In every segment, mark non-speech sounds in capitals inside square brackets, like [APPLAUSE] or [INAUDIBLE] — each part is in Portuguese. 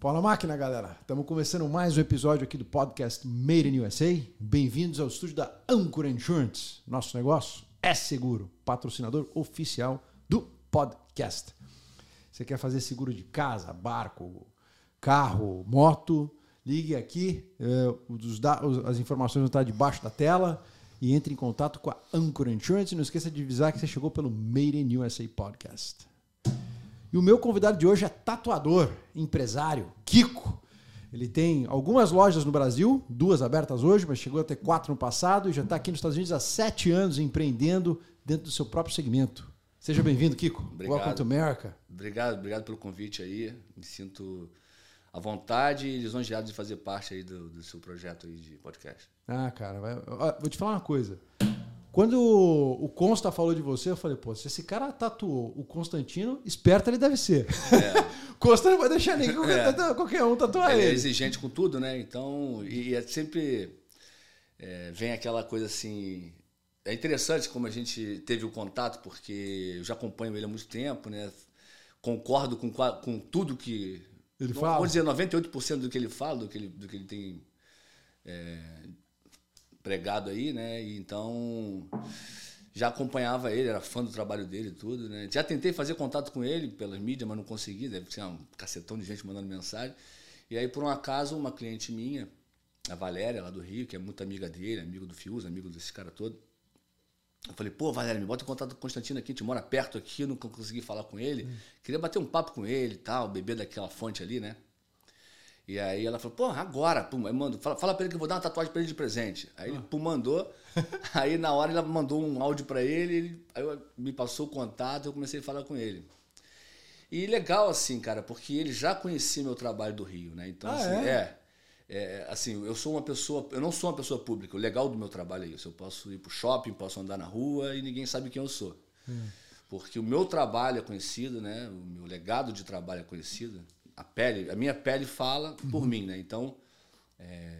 Pau na máquina, galera. Estamos começando mais um episódio aqui do podcast Made in USA. Bem-vindos ao estúdio da Anchor Insurance. Nosso negócio é seguro, patrocinador oficial do podcast. Você quer fazer seguro de casa, barco, carro, moto? Ligue aqui, eh, as informações vão estar debaixo da tela e entre em contato com a Anchor Insurance. E não esqueça de avisar que você chegou pelo Made in USA Podcast. E o meu convidado de hoje é tatuador, empresário, Kiko. Ele tem algumas lojas no Brasil, duas abertas hoje, mas chegou a ter quatro no passado e já está aqui nos Estados Unidos há sete anos empreendendo dentro do seu próprio segmento. Seja bem-vindo, Kiko. Obrigado. Welcome to America. Obrigado, obrigado pelo convite aí. Me sinto à vontade e lisonjeado de fazer parte aí do, do seu projeto aí de podcast. Ah, cara, vou te falar uma coisa. Quando o Consta falou de você, eu falei, pô, se esse cara tatuou o Constantino, esperto ele deve ser. o [LAUGHS] Consta não vai deixar ninguém, É. qualquer um tatuar Ele é ele. exigente com tudo, né? Então, e, é sempre é, vem aquela coisa assim. É interessante como a gente teve o contato, porque eu já acompanho ele há muito tempo, né? Concordo com, com tudo que. Ele não fala? Vou dizer 98% do que ele fala, do que ele, do que ele tem é, pregado aí, né? E então já acompanhava ele, era fã do trabalho dele e tudo, né? Já tentei fazer contato com ele pelas mídias, mas não consegui, deve ser um cacetão de gente mandando mensagem. E aí, por um acaso, uma cliente minha, a Valéria, lá do Rio, que é muito amiga dele, amigo do Fius, amigo desse cara todo, eu falei, pô, Valéria, me bota em contato com o Constantino aqui, a gente mora perto aqui, eu nunca consegui falar com ele. Queria bater um papo com ele e tal, beber daquela fonte ali, né? E aí ela falou, pô, agora, pum, aí mando, fala, fala pra ele que eu vou dar uma tatuagem pra ele de presente. Aí ele, pum, mandou. [LAUGHS] aí na hora ela mandou um áudio pra ele, ele aí eu- me passou o contato, eu comecei a falar com ele. E legal assim, cara, porque ele já conhecia meu trabalho do Rio, né? Então, Ah, assim, é? é. é, assim, eu sou uma pessoa, eu não sou uma pessoa pública. O legal do meu trabalho é isso. Eu posso ir pro shopping, posso andar na rua e ninguém sabe quem eu sou. Porque o meu trabalho é conhecido, né? O meu legado de trabalho é conhecido. A pele, a minha pele fala por mim, né? Então, é,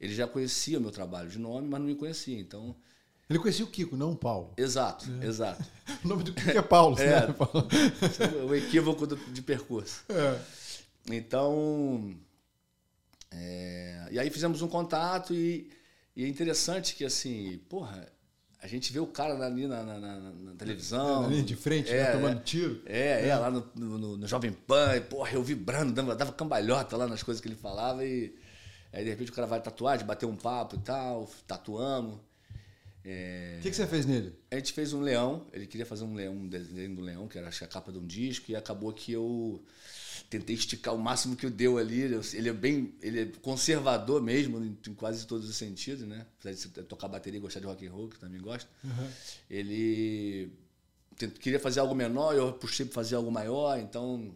ele já conhecia o meu trabalho de nome, mas não me conhecia. Então, Ele conhecia o Kiko, não o Paulo. exato, exato. [LAUGHS] O nome do Kiko é Paulo, [LAUGHS] É. né? Paulo? É o equívoco do- de percurso. É. Então, é, e aí fizemos um contato e, e é interessante que assim, porra, a gente vê o cara ali na, na- na- na televisão. Linha de frente, né, é, tomando tiro. É, é, lá no, no- no Jovem Pan, e, porra, eu vibrando, dava, dava cambalhota lá nas coisas que ele falava e aí de repente o cara vai tatuar, de bater um papo e tal, tatuamos. É, O que, que você fez nele? a gente fez um leão, ele queria fazer um leão, um desenho do leão, que era a capa de um disco, e acabou que eu tentei esticar o máximo que eu deu ali. Ele é bem, ele é conservador mesmo, em, quase todos os sentidos, né? Apesar de tocar bateria e gostar de rock and roll, que também gosta. Ele tent- queria fazer algo menor, eu puxei para fazer algo maior, então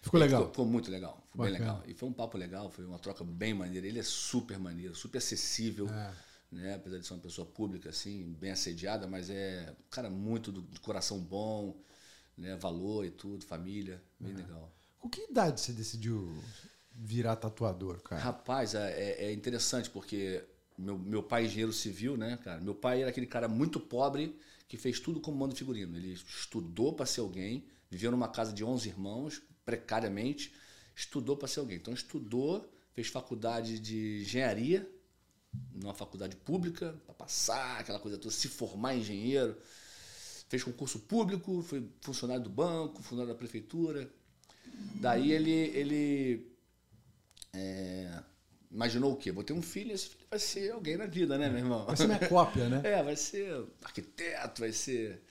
Ficou legal. Ficou, ficou muito legal, ficou bem legal. E foi um papo legal, foi uma troca bem maneira. Ele é super maneiro, super acessível, É. né? Apesar de ser uma pessoa pública, assim, bem assediada, mas é um cara muito do, de coração bom, né? Valor e tudo, família, bem legal. Com que idade você decidiu virar tatuador, cara? Rapaz, é, é- é interessante porque meu, meu pai é engenheiro civil, né, cara? Meu pai era aquele cara muito pobre que fez tudo como mando figurino. Ele estudou para ser alguém, viveu numa casa de 11 irmãos, precariamente, estudou para ser alguém. Então estudou, fez faculdade de engenharia, numa faculdade pública, para passar aquela coisa toda, se formar engenheiro. Fez concurso público, foi funcionário do banco, funcionário da prefeitura. Daí ele, ele é, imaginou o quê? Vou ter um filho, esse filho vai ser alguém na vida, né, meu irmão? Vai ser minha cópia, né? [LAUGHS] É, vai ser arquiteto, vai ser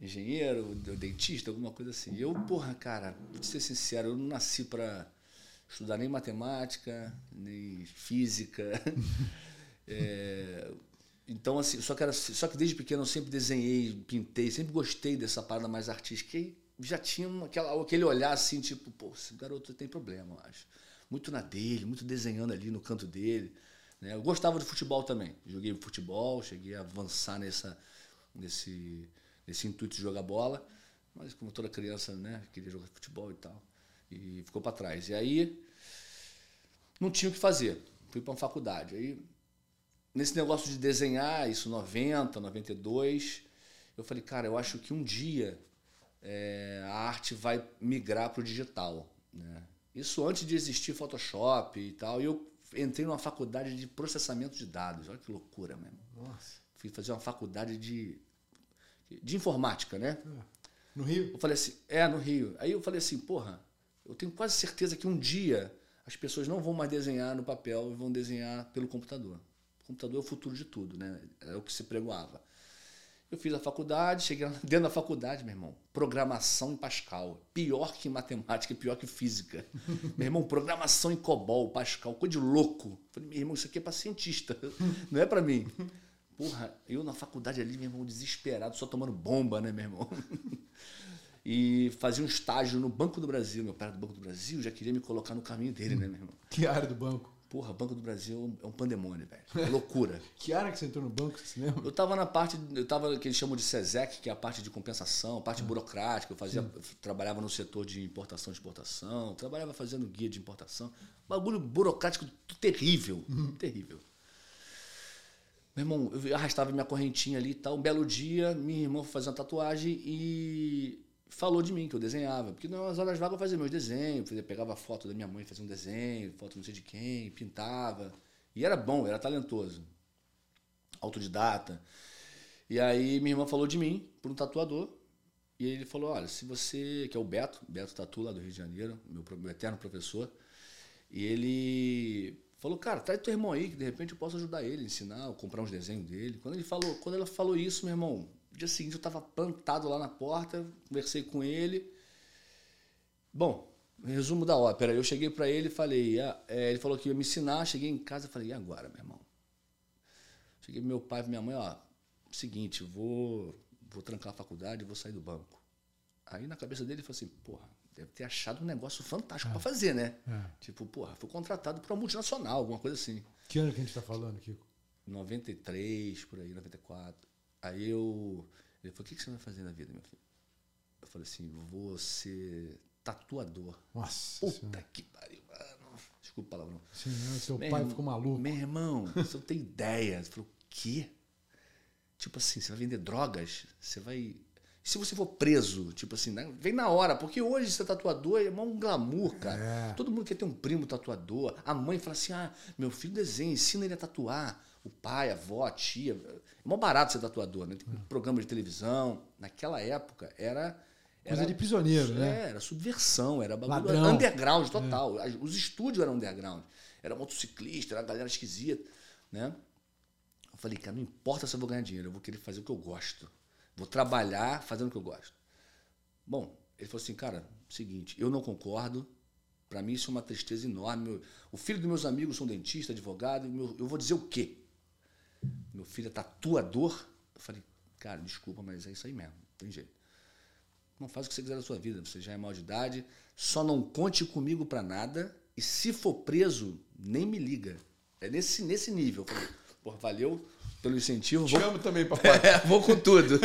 engenheiro, dentista, alguma coisa assim. Eu, porra, cara, vou te ser sincero, eu não nasci para estudar nem matemática, nem física. [LAUGHS] É, então, assim, só que, era, só que desde pequeno eu sempre desenhei, pintei, sempre gostei dessa parada mais artística. E já tinha aquela, aquele olhar assim, tipo, pô, esse garoto tem problema, eu acho. Muito na dele, muito desenhando ali no canto dele. né? Eu gostava de futebol também. Joguei futebol, cheguei a avançar nessa, nesse, nesse intuito de jogar bola. Mas como toda criança, né, queria jogar futebol e tal. E ficou para trás. E aí não tinha o que fazer. Fui para uma faculdade. Aí nesse negócio de desenhar, isso 90, 92, eu falei, cara, eu acho que um dia é, a arte vai migrar para o digital. Né? Isso antes de existir Photoshop e tal. E eu entrei numa faculdade de processamento de dados. Olha que loucura mesmo. Nossa. Fui fazer uma faculdade de, de informática, né? No Rio? Eu falei assim, é, no Rio. Aí eu falei assim, porra, eu tenho quase certeza que um dia as pessoas não vão mais desenhar no papel e vão desenhar pelo computador. O computador é o futuro de tudo, né? É o que se pregoava. Eu fiz a faculdade, cheguei lá [LAUGHS] dentro da faculdade, meu irmão. Programação em Pascal. Pior que matemática, pior que física. [LAUGHS] meu irmão, programação em COBOL, Pascal, coisa de louco. Falei, meu irmão, isso aqui é para cientista, [LAUGHS] não é para mim. Porra, eu na faculdade ali, meu irmão, desesperado, só tomando bomba, né, meu irmão? e fazia um estágio no Banco do Brasil. Meu pai era do Banco do Brasil, já queria me colocar no caminho dele, né, meu irmão? Que área do banco? Porra, Banco do Brasil é um pandemônio, velho. É loucura. [LAUGHS] que área que você entrou no banco, você se lembra? Eu tava na parte, eu tava que eles chamam de SESEC, que é a parte de compensação, a parte burocrática. Eu fazia, eu trabalhava no setor de importação e exportação, trabalhava fazendo guia de importação. Bagulho burocrático terrível, terrível. Meu irmão, eu arrastava minha correntinha ali e tal. Um belo dia, minha irmã foi fazer uma tatuagem e falou de mim, que eu desenhava. Porque nas horas vagas eu fazia meus desenhos, fazia, pegava foto da minha mãe, fazia um desenho, foto não sei de quem, pintava. E era bom, era talentoso. Autodidata. E aí minha irmã falou de mim para um tatuador. E ele falou, olha, se você, que é o Beto, Beto Tatu lá do Rio de Janeiro, meu, meu eterno professor, e ele falou, cara, traz teu irmão aí, que de repente eu posso ajudar ele, ensinar, comprar uns desenhos dele. Quando ele falou, quando ela falou isso, meu irmão, no dia seguinte eu estava plantado lá na porta, conversei com ele. Bom, resumo da ópera. Eu cheguei para ele e falei, ah, é, ele falou que ia me ensinar, cheguei em casa e falei, e agora, meu irmão? Cheguei pro meu pai e minha mãe, ó, seguinte, vou, vou trancar a faculdade, vou sair do banco. Aí na cabeça dele ele falou assim, porra, deve ter achado um negócio fantástico é. para fazer, né? É. Tipo, porra, fui contratado para uma multinacional, alguma coisa assim. Que ano que a gente está falando, Kiko? 93, por aí, 94. Aí eu. Ele falou: o que, que você vai fazer na vida, meu filho? Eu falei assim: vou ser tatuador. Nossa. Puta senhora. que pariu, mano. Desculpa o palavrão. Sim, seu meu pai irmão, ficou maluco. Meu irmão, você não tem ideia. Ele falou: o quê? Tipo assim, você vai vender drogas? Você vai se você for preso, tipo assim, né? vem na hora, porque hoje ser tatuador é um glamour, cara. É. Todo mundo quer ter um primo tatuador. A mãe fala assim: ah, meu filho desenha, ensina ele a tatuar. O pai, a avó, a tia. É mó barato ser tatuador, né? Tem um programa de televisão. Naquela época era. Era, Coisa de prisioneiro, né? É, era subversão, era bagulho Ladrão. underground total. É. Os estúdios eram underground. Era motociclista, era galera esquisita, né? Eu falei, cara, não importa se eu vou ganhar dinheiro, eu vou querer fazer o que eu gosto. Vou trabalhar fazendo o que eu gosto. Bom, ele falou assim, cara, seguinte, eu não concordo. Para mim isso é uma tristeza enorme. O filho dos meus amigos são dentista, advogado. Eu vou dizer o quê? Meu filho é tatuador. Eu falei, cara, desculpa, mas é isso aí mesmo. Não tem jeito. Não faz o que você quiser da sua vida. Você já é maior de idade. Só não conte comigo para nada. E se for preso, nem me liga. É nesse, nesse nível. Eu falei, porra, valeu pelo incentivo. Te vou... amo também, papai. [LAUGHS] É, vou com tudo.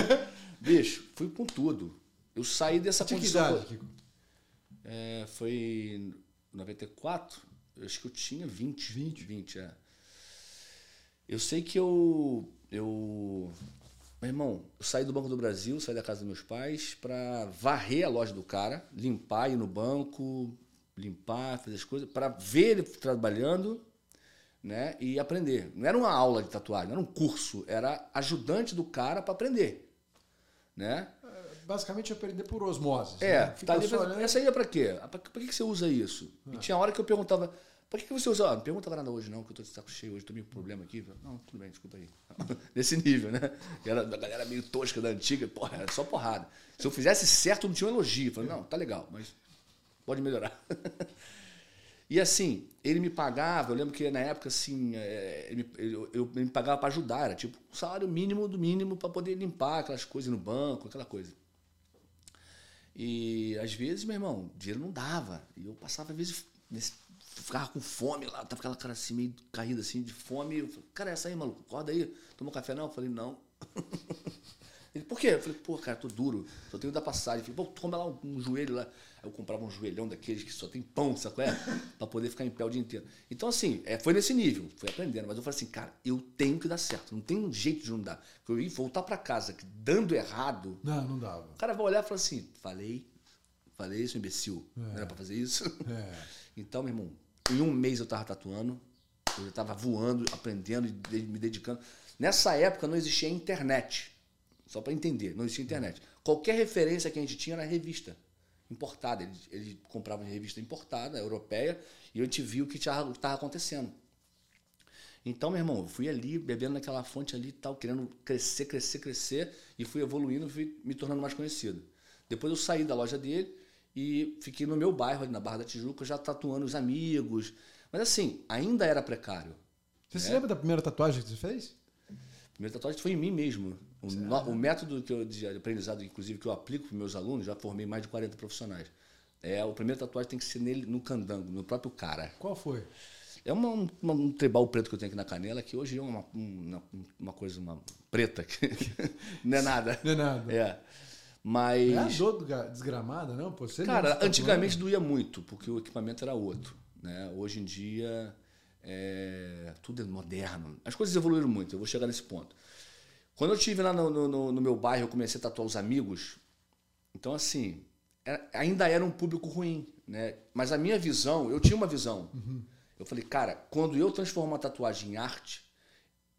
Bicho, fui com tudo. Eu saí dessa Tinha condição. Que idade? É, foi em 94. Eu acho que eu tinha 20. 20? 20, é. Eu sei que eu. eu meu irmão, eu saí do Banco do Brasil, saí da casa dos meus pais para varrer a loja do cara, limpar, ir no banco, limpar, fazer as coisas, para ver ele trabalhando né, e aprender. Não era uma aula de tatuagem, não era um curso, era ajudante do cara para aprender, né? É, basicamente aprender por osmose. É, né? tá ali pra, essa aí é para quê? Para que, que você usa isso? Ah. E tinha hora que eu perguntava, para que, você usa? Ah, não pergunta nada hoje não, que eu tô de saco cheio hoje, tô meio problema aqui. Não, tudo bem, desculpa aí. [LAUGHS] Nesse nível, né? Era da galera meio tosca da antiga, porra, era só porrada. Se eu fizesse certo, não tinha um elogio. Falei, não, tá legal, mas pode melhorar. [LAUGHS] E assim, ele me pagava, eu lembro que na época assim, é, ele, eu, eu, me pagava para ajudar, era tipo um salário mínimo do mínimo para poder limpar aquelas coisas no banco, aquela coisa. E às vezes, meu irmão, dinheiro não dava. E eu passava, às vezes, nesse, ficava com fome lá, tava aquela cara assim, meio caída assim, de fome. Eu falei, cara, é essa aí, maluco, acorda aí, toma um café não? Eu falei, não. [LAUGHS] Ele, por quê? Eu falei, pô, cara, tô duro, só tenho da passagem. Eu falei, pô, toma lá um, um, joelho lá. Aí eu comprava um joelhão daqueles que só tem pão, sabe é? [LAUGHS] pra poder ficar em pé o dia inteiro. Então, assim, é, foi nesse nível, fui aprendendo. Mas eu falei assim, cara, eu tenho que dar certo, não tem um jeito de não dar. Eu ia voltar para casa, que dando errado. Não, não dava. O cara vai olhar e falar assim, falei, Falei isso, imbecil. Não era pra fazer isso. É. [LAUGHS] Então, meu irmão, em um mês eu tava tatuando, eu já tava voando, aprendendo de- me dedicando. Nessa época não existia internet. Só para entender, não existia internet. Qualquer referência que a gente tinha era revista importada. Ele, ele comprava uma revista importada, europeia, e a gente viu o que estava acontecendo. Então, meu irmão, eu fui ali, bebendo naquela fonte ali e tal, querendo crescer, crescer, crescer, e fui evoluindo, fui me tornando mais conhecido. Depois eu saí da loja dele e fiquei no meu bairro, ali na Barra da Tijuca, já tatuando os amigos. Mas assim, ainda era precário. Você se lembra da primeira tatuagem que você fez? A primeira tatuagem foi em mim mesmo. O, no- o método que eu, de aprendizado, inclusive, que eu aplico para meus alunos, já formei mais de 40 profissionais. É, o primeiro tatuagem tem que ser nele, no candango, no próprio cara. Qual foi? É uma, uma- um tribal preto que eu tenho aqui na canela, que hoje é uma, uma, uma coisa uma preta, que [LAUGHS] não é nada. Não é nada. É. Mas. É a dor desgramada, não? Pô, você Cara, antigamente doía muito, porque o equipamento era outro. Né? Hoje em dia, é, tudo é moderno. As coisas evoluíram muito, eu vou chegar nesse ponto. Quando eu estive lá no, no- no- meu bairro, eu comecei a tatuar os amigos. Então, assim, era- ainda era um público ruim. Né? Mas a minha visão, eu tinha uma visão. Eu falei, cara, quando eu transformar a tatuagem em arte,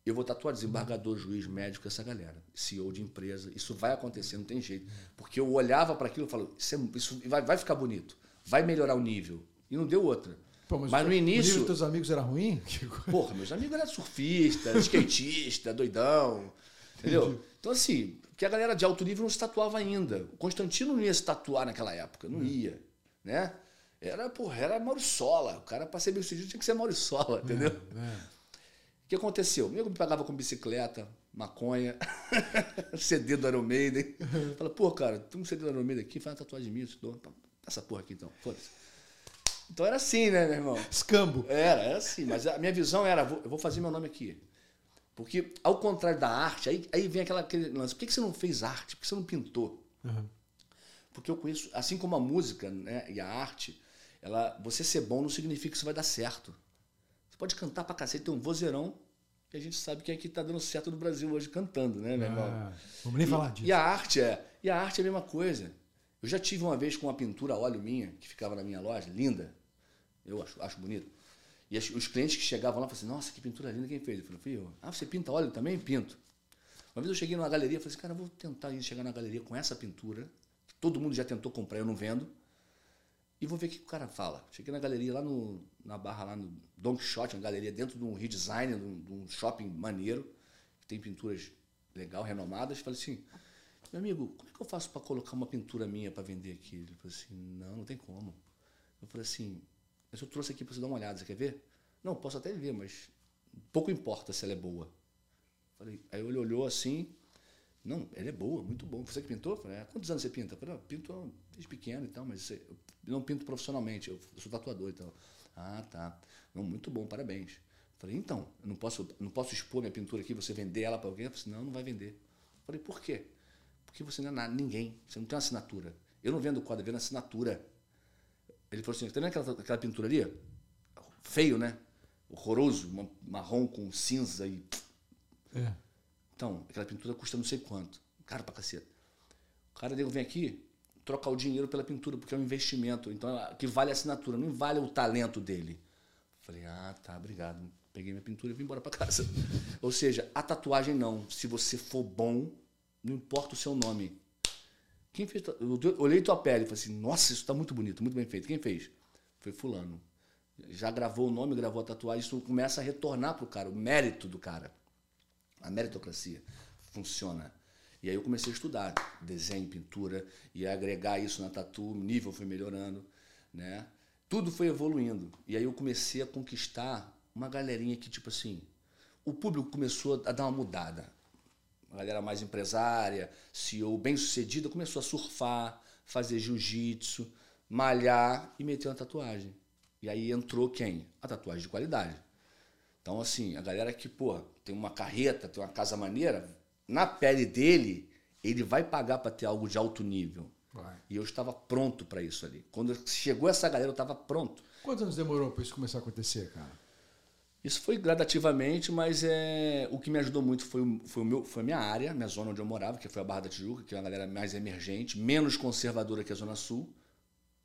eu vou tatuar desembargador, juiz, médico, essa galera. CEO de empresa. Isso vai acontecer, não tem jeito. Porque eu olhava para aquilo e falo, isso, é- isso vai, vai ficar bonito, vai melhorar o nível. E não deu outra. Pô, mas, o- no O nível início. dos teus amigos era ruim? [LAUGHS] Porra, meus amigos eram surfista, [LAUGHS] skatista, doidão. Entendeu? Então, assim, que a galera de alto nível não se tatuava ainda. O Constantino não ia se tatuar naquela época, não ia. Né? Era, porra, era Mauriçola. O cara, pra ser bem sucedido, tinha que ser Mauriçola, entendeu? É. O que aconteceu? Nego me pagava com bicicleta, maconha, [LAUGHS] CD do Iron Maiden. Fala, pô, cara, tem um CD do Iron Maiden aqui, faz uma tatuagem minha, eu te dou. Essa porra aqui então, foda-se. Então era assim, né, meu irmão? Escambo. Era, era assim. Mas a minha visão era, vou- eu vou fazer meu nome aqui. Porque, ao contrário da arte, aí, aí vem aquela, aquele lance. Por que, que você não fez arte? Por que você não pintou? Uhum. Porque eu conheço, assim como a música né, e a arte, ela, você ser bom não significa que isso vai dar certo. Pode cantar pra cacete, tem um vozeirão, e a gente sabe quem é que tá dando certo no Brasil hoje cantando, né, meu irmão? Ah, vamos nem falar disso. E a arte é, e a arte é a mesma coisa. Eu já tive uma vez com uma pintura a óleo minha, que ficava na minha loja, linda. Eu acho, acho bonito. E as- os clientes que chegavam lá falavam assim, nossa, que pintura linda, quem fez? Eu falei, eu. Ah, você pinta óleo também? Pinto. Uma vez eu cheguei numa galeria e falei assim, cara, eu vou tentar chegar na galeria com essa pintura, que todo mundo já tentou comprar, eu não vendo, e vou ver o que o cara fala. Cheguei na galeria lá no, na barra, lá no Don Quixote, uma galeria dentro de um redesign, de um, de um shopping maneiro, que tem pinturas legal, renomadas. Falei assim, meu amigo, como é que eu faço para colocar uma pintura minha para vender aqui? Ele falou assim, não, não tem como. Eu falei assim, mas eu trouxe aqui para você dar uma olhada, você quer ver? Não, posso até ver, mas pouco importa se ela é boa. Falei, aí ele olhou assim, não, ela é boa, muito bom. Você que pintou? Falei, "É, quantos anos você pinta? Falei, "Ah, pinto desde pequeno e tal, mas eu não pinto profissionalmente, eu sou tatuador e tal. Ah, tá. Não, muito bom, parabéns. Falei, então, eu não posso, não posso expor minha pintura aqui, você vender ela para alguém? Ele falou assim, não, não vai vender. Falei, por quê? Porque você não é nada, ninguém, você não tem uma assinatura. Eu não vendo quadro, eu vendo assinatura. Ele falou assim, tá vendo aquela, aquela pintura ali? Feio, né? Horroroso, ma- marrom com cinza e É. então, aquela pintura custa não sei quanto. Caro pra caceta. O cara nego vem aqui trocar o dinheiro pela pintura, porque é um investimento. Então, que vale a assinatura, não vale o talento dele. Falei, ah, tá, obrigado. Peguei minha pintura e vim embora pra casa. [LAUGHS] Ou seja, a tatuagem não. Se você for bom, não importa o seu nome. Quem fez? Eu olhei tua pele e falei assim, nossa, isso tá muito bonito, muito bem feito. Quem fez? Foi fulano. Já gravou o nome, gravou a tatuagem, isso começa a retornar pro cara, o mérito do cara. A meritocracia funciona. E aí eu comecei a estudar desenho, pintura, e agregar isso na tatu, o nível foi melhorando, né? Tudo foi evoluindo. E aí eu comecei a conquistar uma galerinha que, tipo assim, o público começou a dar uma mudada. Uma galera mais empresária, CEO bem sucedida, começou a surfar, fazer jiu-jitsu, malhar e meter uma tatuagem. E aí entrou quem? A tatuagem de qualidade. Então, assim, a galera que, pô, tem uma carreta, tem uma casa maneira, na pele dele, ele vai pagar para ter algo de alto nível. Vai. E eu estava pronto para isso ali. Quando chegou essa galera, eu estava pronto. Quantos anos demorou pra isso começar a acontecer, cara? Isso foi gradativamente, mas é, o que me ajudou muito foi, foi, o meu, foi a minha área, minha zona onde eu morava, que foi a Barra da Tijuca, que é uma galera mais emergente, menos conservadora que a Zona Sul.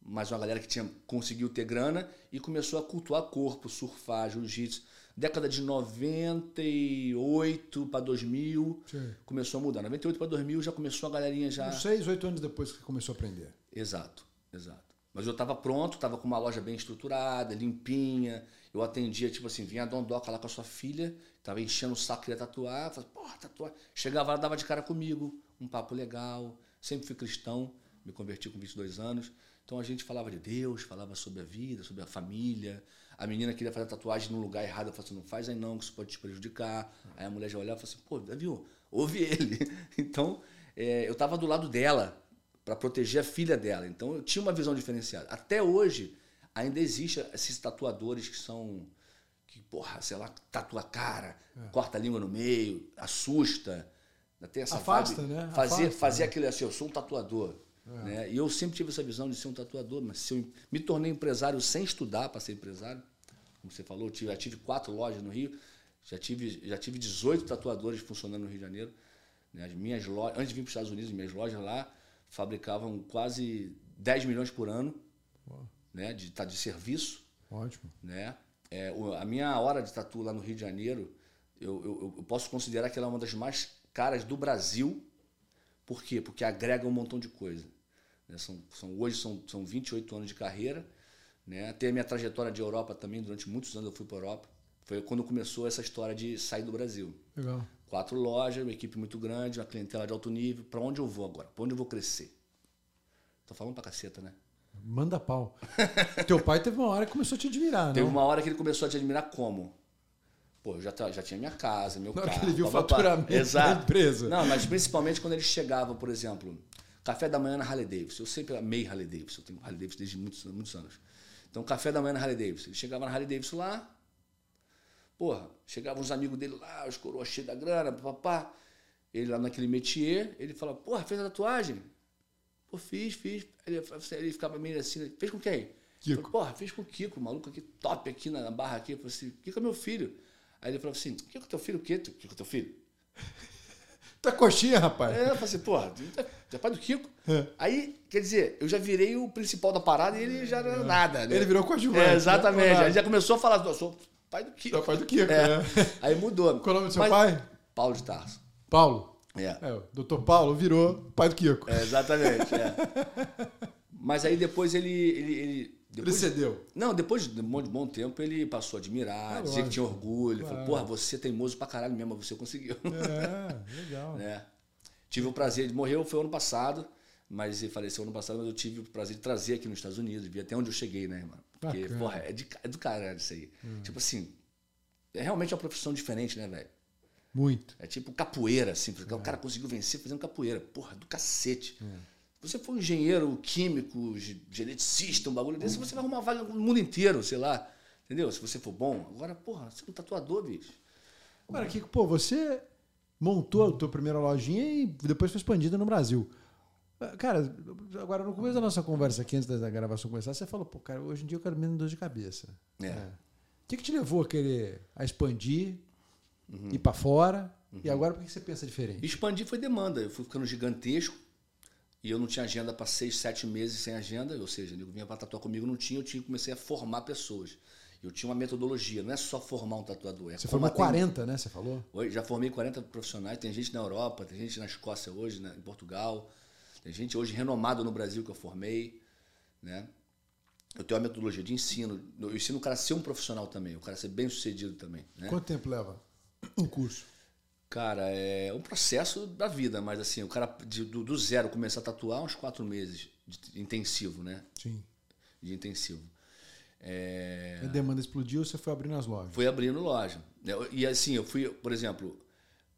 mais uma galera que tinha conseguiu ter grana e começou a cultuar corpo, surfar, jiu-jitsu. Década de 98 para 2000 Sim. começou a mudar. 98 para 2000 já começou a galerinha já. Uns seis, oito anos depois que começou a aprender. Exato, exato. Mas eu estava pronto, estava com uma loja bem estruturada, limpinha. Eu atendia, tipo assim, vinha a Dondoca lá com a sua filha, tava enchendo o saco, queria tatuar. Falei, porra, tatuar. Chegava lá, dava de cara comigo, um papo legal. Sempre fui cristão, me converti com 22 anos. Então a gente falava de Deus, falava sobre a vida, sobre a família. A menina queria fazer tatuagem num lugar errado, eu falei assim, não faz aí não, que isso pode te prejudicar. Aí a mulher já olhava e falava assim, pô, viu, ouve ele. [LAUGHS] Então, é, eu tava do lado dela, para proteger a filha dela. Então eu tinha uma visão diferenciada. Até hoje ainda existe esses tatuadores que são que, porra, sei lá, tatua a cara, É. corta a língua no meio, assusta. Tem essa Afasta, vibe. né? Fazer, Afasta, fazer né? aquilo assim, eu sou um tatuador. É. Né? E eu sempre tive essa visão de ser um tatuador, mas se eu me tornei empresário sem estudar para ser empresário, como você falou, tive, já tive quatro lojas no Rio, já tive, já tive 18 tatuadores funcionando no Rio de Janeiro. Né? As minhas lojas, antes de vir para os Estados Unidos, minhas lojas lá fabricavam quase 10 milhões por ano Uau. né? de, tá, de serviço. Ótimo. Né? É, a minha hora de tatu lá no Rio de Janeiro, eu, eu, eu posso considerar que ela é uma das mais caras do Brasil. Por quê? Porque agrega um montão de coisa. né? São, são, hoje são, são 28 anos de carreira. Né? Tem a minha trajetória de Europa também, durante muitos anos eu fui para Europa. Foi quando começou essa história de sair do Brasil. Legal. Quatro lojas, uma equipe muito grande, uma clientela de alto nível. Para onde eu vou agora? Para onde eu vou crescer? Tô falando pra caceta, né? Manda pau. [LAUGHS] Teu pai teve uma hora que começou a te admirar, Teve não? uma hora que ele começou a te admirar como? Pô, eu já, já tinha minha casa, meu Na carro. que ele viu o faturamento da Exato. empresa. Não, mas principalmente quando ele chegava, por exemplo, café da manhã na Harley Davidson. Eu sempre amei Harley Davidson, eu tenho Harley Davidson desde muitos, muitos anos. Então, café da manhã na Harley Davidson. Ele chegava na Harley Davidson lá, porra, chegavam uns amigos dele lá, os coroas cheios da grana, papá. Ele lá naquele métier, ele falava, porra, fez a tatuagem? Pô, fiz, fiz. Ele, ele ficava meio assim, fez com quem? Kiko. Falei, Porra, fiz com o Kiko, maluco aqui, top aqui na barra aqui. Eu falei assim, Kiko é meu filho. Aí ele falou assim, Kiko é teu filho o quê? Kiko é teu filho? Tá coxinha, rapaz. Aí eu falei assim, porra, tu é- é pai do Kiko. É. Aí, quer dizer, eu já virei o principal da parada e ele já não era nada. Né? Ele virou coadjuvante. É, exatamente. né? Aí já começou a falar, eu sou pai do Kiko. É pai do Kiko, É. né? [LAUGHS] Aí mudou. Qual é o nome do seu Mas- pai? Paulo de Tarso. Paulo. É. É, o doutor Paulo virou pai do Kiko. É, exatamente. é. [LAUGHS] Mas aí depois ele. ele, ele- Ele depois, cedeu. Não, depois de um bom, de bom tempo ele passou a admirar, É dizer lógico. que tinha orgulho. Claro. Falou, porra, você é teimoso pra caralho mesmo, mas você conseguiu. É, [LAUGHS] legal. né? Tive o prazer, ele morreu foi ano passado, mas ele faleceu ano passado, mas eu tive o prazer de trazer aqui nos Estados Unidos, vi até onde eu cheguei, né, mano? Porque, Bacana. porra, é, de, é do caralho isso aí. Tipo assim, é realmente uma profissão diferente, né, velho? Muito. É tipo capoeira, assim, porque o cara conseguiu vencer fazendo capoeira. Porra, do cacete. É. Se você for um engenheiro químico, ge- geneticista, um bagulho desse, você vai arrumar vaga no mundo inteiro, sei lá. Entendeu? Se você for bom. Agora, porra, você é um tatuador, bicho. Agora, Kiko, pô, você montou a tua primeira lojinha e depois foi expandida no Brasil. Ah, Cara, agora no começo da nossa conversa aqui, antes da gravação começar, você falou, pô, cara, hoje em dia eu quero menos dor de cabeça. É. O que, que te levou a querer a expandir, Uhum. ir pra fora? E agora por que você pensa diferente? Expandir foi demanda. Eu fui ficando gigantesco e eu não tinha agenda para seis, sete meses sem agenda. Ou seja, nego vinha para tatuar comigo, não tinha. Eu tinha, comecei a formar pessoas. Eu tinha uma metodologia. Não é só formar um tatuador. É Você formou atender. 40, né? Você falou? Hoje, já formei 40 profissionais. Tem gente na Europa, tem gente na Escócia hoje, né, em Portugal. Tem gente hoje renomada no Brasil que eu formei. Né? Eu tenho uma metodologia de ensino. Eu ensino o cara a ser um profissional também, o cara a ser bem sucedido também. Né? Quanto tempo leva um curso? Cara, é um processo da vida, mas assim, o cara de- do, do zero começar a tatuar uns quatro meses de intensivo, né? Sim. De intensivo. É, A demanda explodiu, você foi abrindo as lojas. Foi abrindo loja. Eu- E assim, eu fui, por exemplo,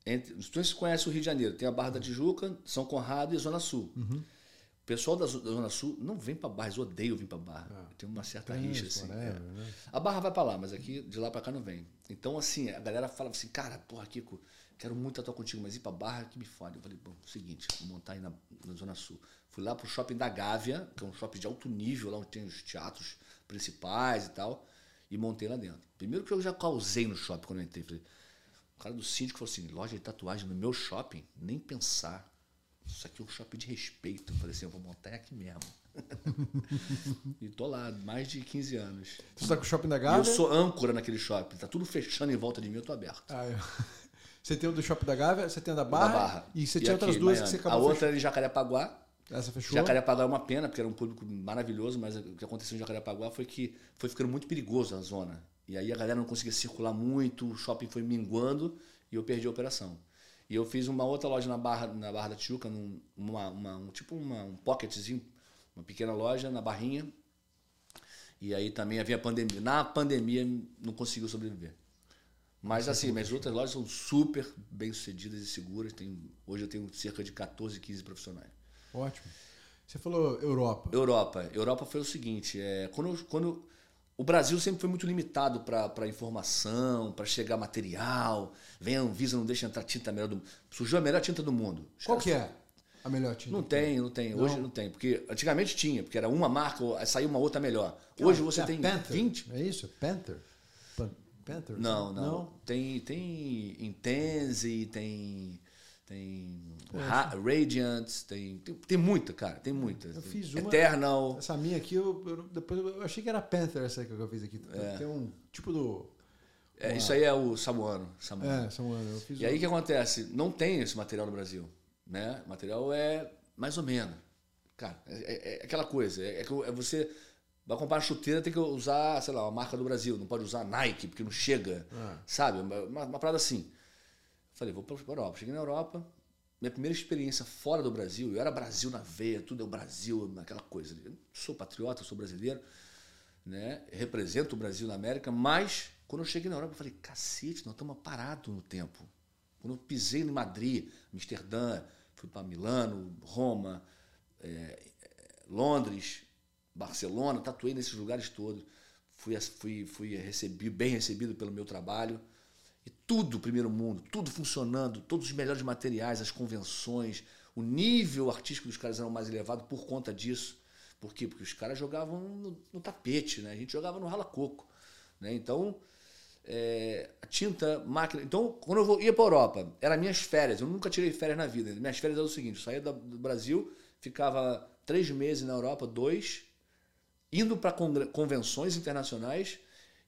entre, você conhece o Rio de Janeiro, tem a Barra da Tijuca, São Conrado e Zona Sul. O pessoal da Zo- da Zona Sul não vem pra Barra, eles odeiam vir pra Barra. Tem uma certa rixa, assim. whatever, é. né? A Barra vai pra lá, mas aqui, de lá pra cá não vem. Então, assim, a galera fala assim, cara, porra, Kiko, quero muito tatuar contigo, mas ir pra Barra que me fode. Eu falei, bom, seguinte, vou montar aí na, na Zona Sul. Fui lá pro shopping da Gávea, que é um shopping de alto nível, lá onde tem os teatros principais e tal, e montei lá dentro. Primeiro que eu já causei no shopping quando eu entrei. Falei, o cara do síndico falou assim, loja de tatuagem no meu shopping? Nem pensar. isso aqui é um shopping de respeito. Eu falei assim, eu vou montar aqui mesmo. [LAUGHS] e tô lá, mais de 15 anos. Você tá com o shopping da Gávea? eu sou âncora naquele shopping. Tá tudo fechando em volta de mim, eu tô aberto. Ah, eu- Você tem o do shopping da Gávea, você tem a da Barra, da Barra. e você tinha aqui, outras duas Miami. que você A acabou outra era em Jacarepaguá. Essa fechou? Jacarepaguá é uma pena, porque era um público maravilhoso, mas o que aconteceu em Jacarepaguá foi que foi ficando muito perigoso a zona. E aí a galera não conseguia circular muito, o shopping foi minguando e eu perdi a operação. E eu fiz uma outra loja na Barra, na Barra da Tijuca, num, uma, uma- um, tipo uma, um pocketzinho, uma pequena loja na Barrinha. E aí também havia pandemia. Na pandemia não conseguiu sobreviver. Mas assim, minhas outras lojas são super bem sucedidas e seguras. Tem, hoje eu tenho cerca de 14, 15 profissionais. Ótimo. Você falou Europa. Europa. Europa foi o seguinte, é, quando, eu- quando o Brasil sempre foi muito limitado para informação, para chegar material, vem a Anvisa, não deixa entrar tinta melhor do mundo. Surgiu a melhor tinta do mundo. Qual que é a melhor tinta? Não tem, não tem. Hoje Não? não tem. Porque antigamente tinha, porque era uma marca, saiu uma outra melhor. Hoje você É tem Panther. 20. É isso? Panther? Pan- Panther? Não, não. Tem, tem Intense, tem. Tem Ra- Radiant, tem, tem. Tem muita, cara. Tem muita. Eu fiz uma- Eternal. Essa minha aqui, eu, eu- depois eu achei que era Panther essa que eu fiz aqui. Tem um tipo do... É, isso aí é o Samuano. Samuano. É, fiz E aí o que acontece? Não tem esse material no Brasil. Né? O material é mais ou menos. Cara, é, é- é aquela coisa. É, é é você vai comprar chuteira, tem que usar, sei lá, uma marca do Brasil. Não pode usar Nike, porque não chega. Ah. Sabe? Uma, uma, parada assim. Falei, vou para a Europa. Cheguei na Europa. Minha primeira experiência fora do Brasil, eu era Brasil na veia, tudo é o Brasil, aquela coisa. Eu sou patriota, sou brasileiro, né? represento o Brasil na América, mas quando eu cheguei na Europa, eu falei, cacete, nós estamos parados no tempo. Quando eu pisei em Madrid, Amsterdã, fui para Milano, Roma, é, é, Londres, Barcelona, tatuei nesses lugares todos. Fui, fui, fui recebi, bem recebido pelo meu trabalho. E tudo, primeiro mundo, tudo funcionando, todos os melhores materiais, as convenções, o nível artístico dos caras era mais elevado por conta disso. Por quê? Porque os caras jogavam no, no tapete, né? A gente jogava no rala-coco. Né? Então, é, a tinta, máquina. Então, quando eu vou- ia para Europa, eram minhas férias. Eu nunca tirei férias na vida. Minhas férias eram o seguinte: eu saía do Brasil, ficava três meses na Europa, dois, indo para convenções internacionais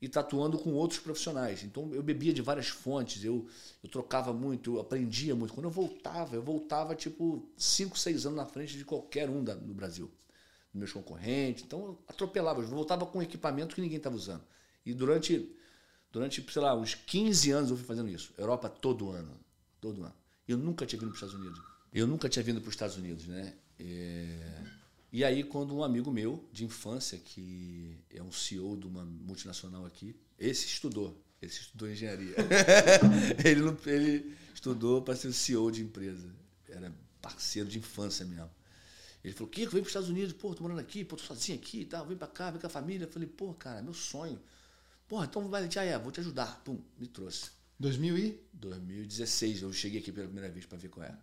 e tatuando com outros profissionais. Então eu bebia de várias fontes, eu, eu trocava muito, eu aprendia muito. Quando eu voltava, eu voltava tipo 5, 6 anos na frente de qualquer um da, no Brasil, dos meus concorrentes. Então eu atropelava, eu voltava com equipamento que ninguém estava usando. E durante, durante, sei lá, uns 15 anos eu fui fazendo isso. Europa todo ano, todo ano. Eu nunca tinha vindo para os Estados Unidos. Eu nunca tinha vindo para os Estados Unidos, né? É... E aí, quando um amigo meu de infância, que é um CEO de uma multinacional aqui, esse estudou, esse estudou engenharia. [LAUGHS] ele, não- ele estudou para ser o CEO de empresa. Era parceiro de infância mesmo. Ele falou, Kiko, vem para os Estados Unidos, pô, tô morando aqui, pô, tô sozinho aqui e tal, vem para cá, vem com a família. Eu falei, pô, cara, meu sonho. Porra, então vai, já é, vou te ajudar. Pum, me trouxe. 2000 e... 2016, eu cheguei aqui pela primeira vez para ver qual é.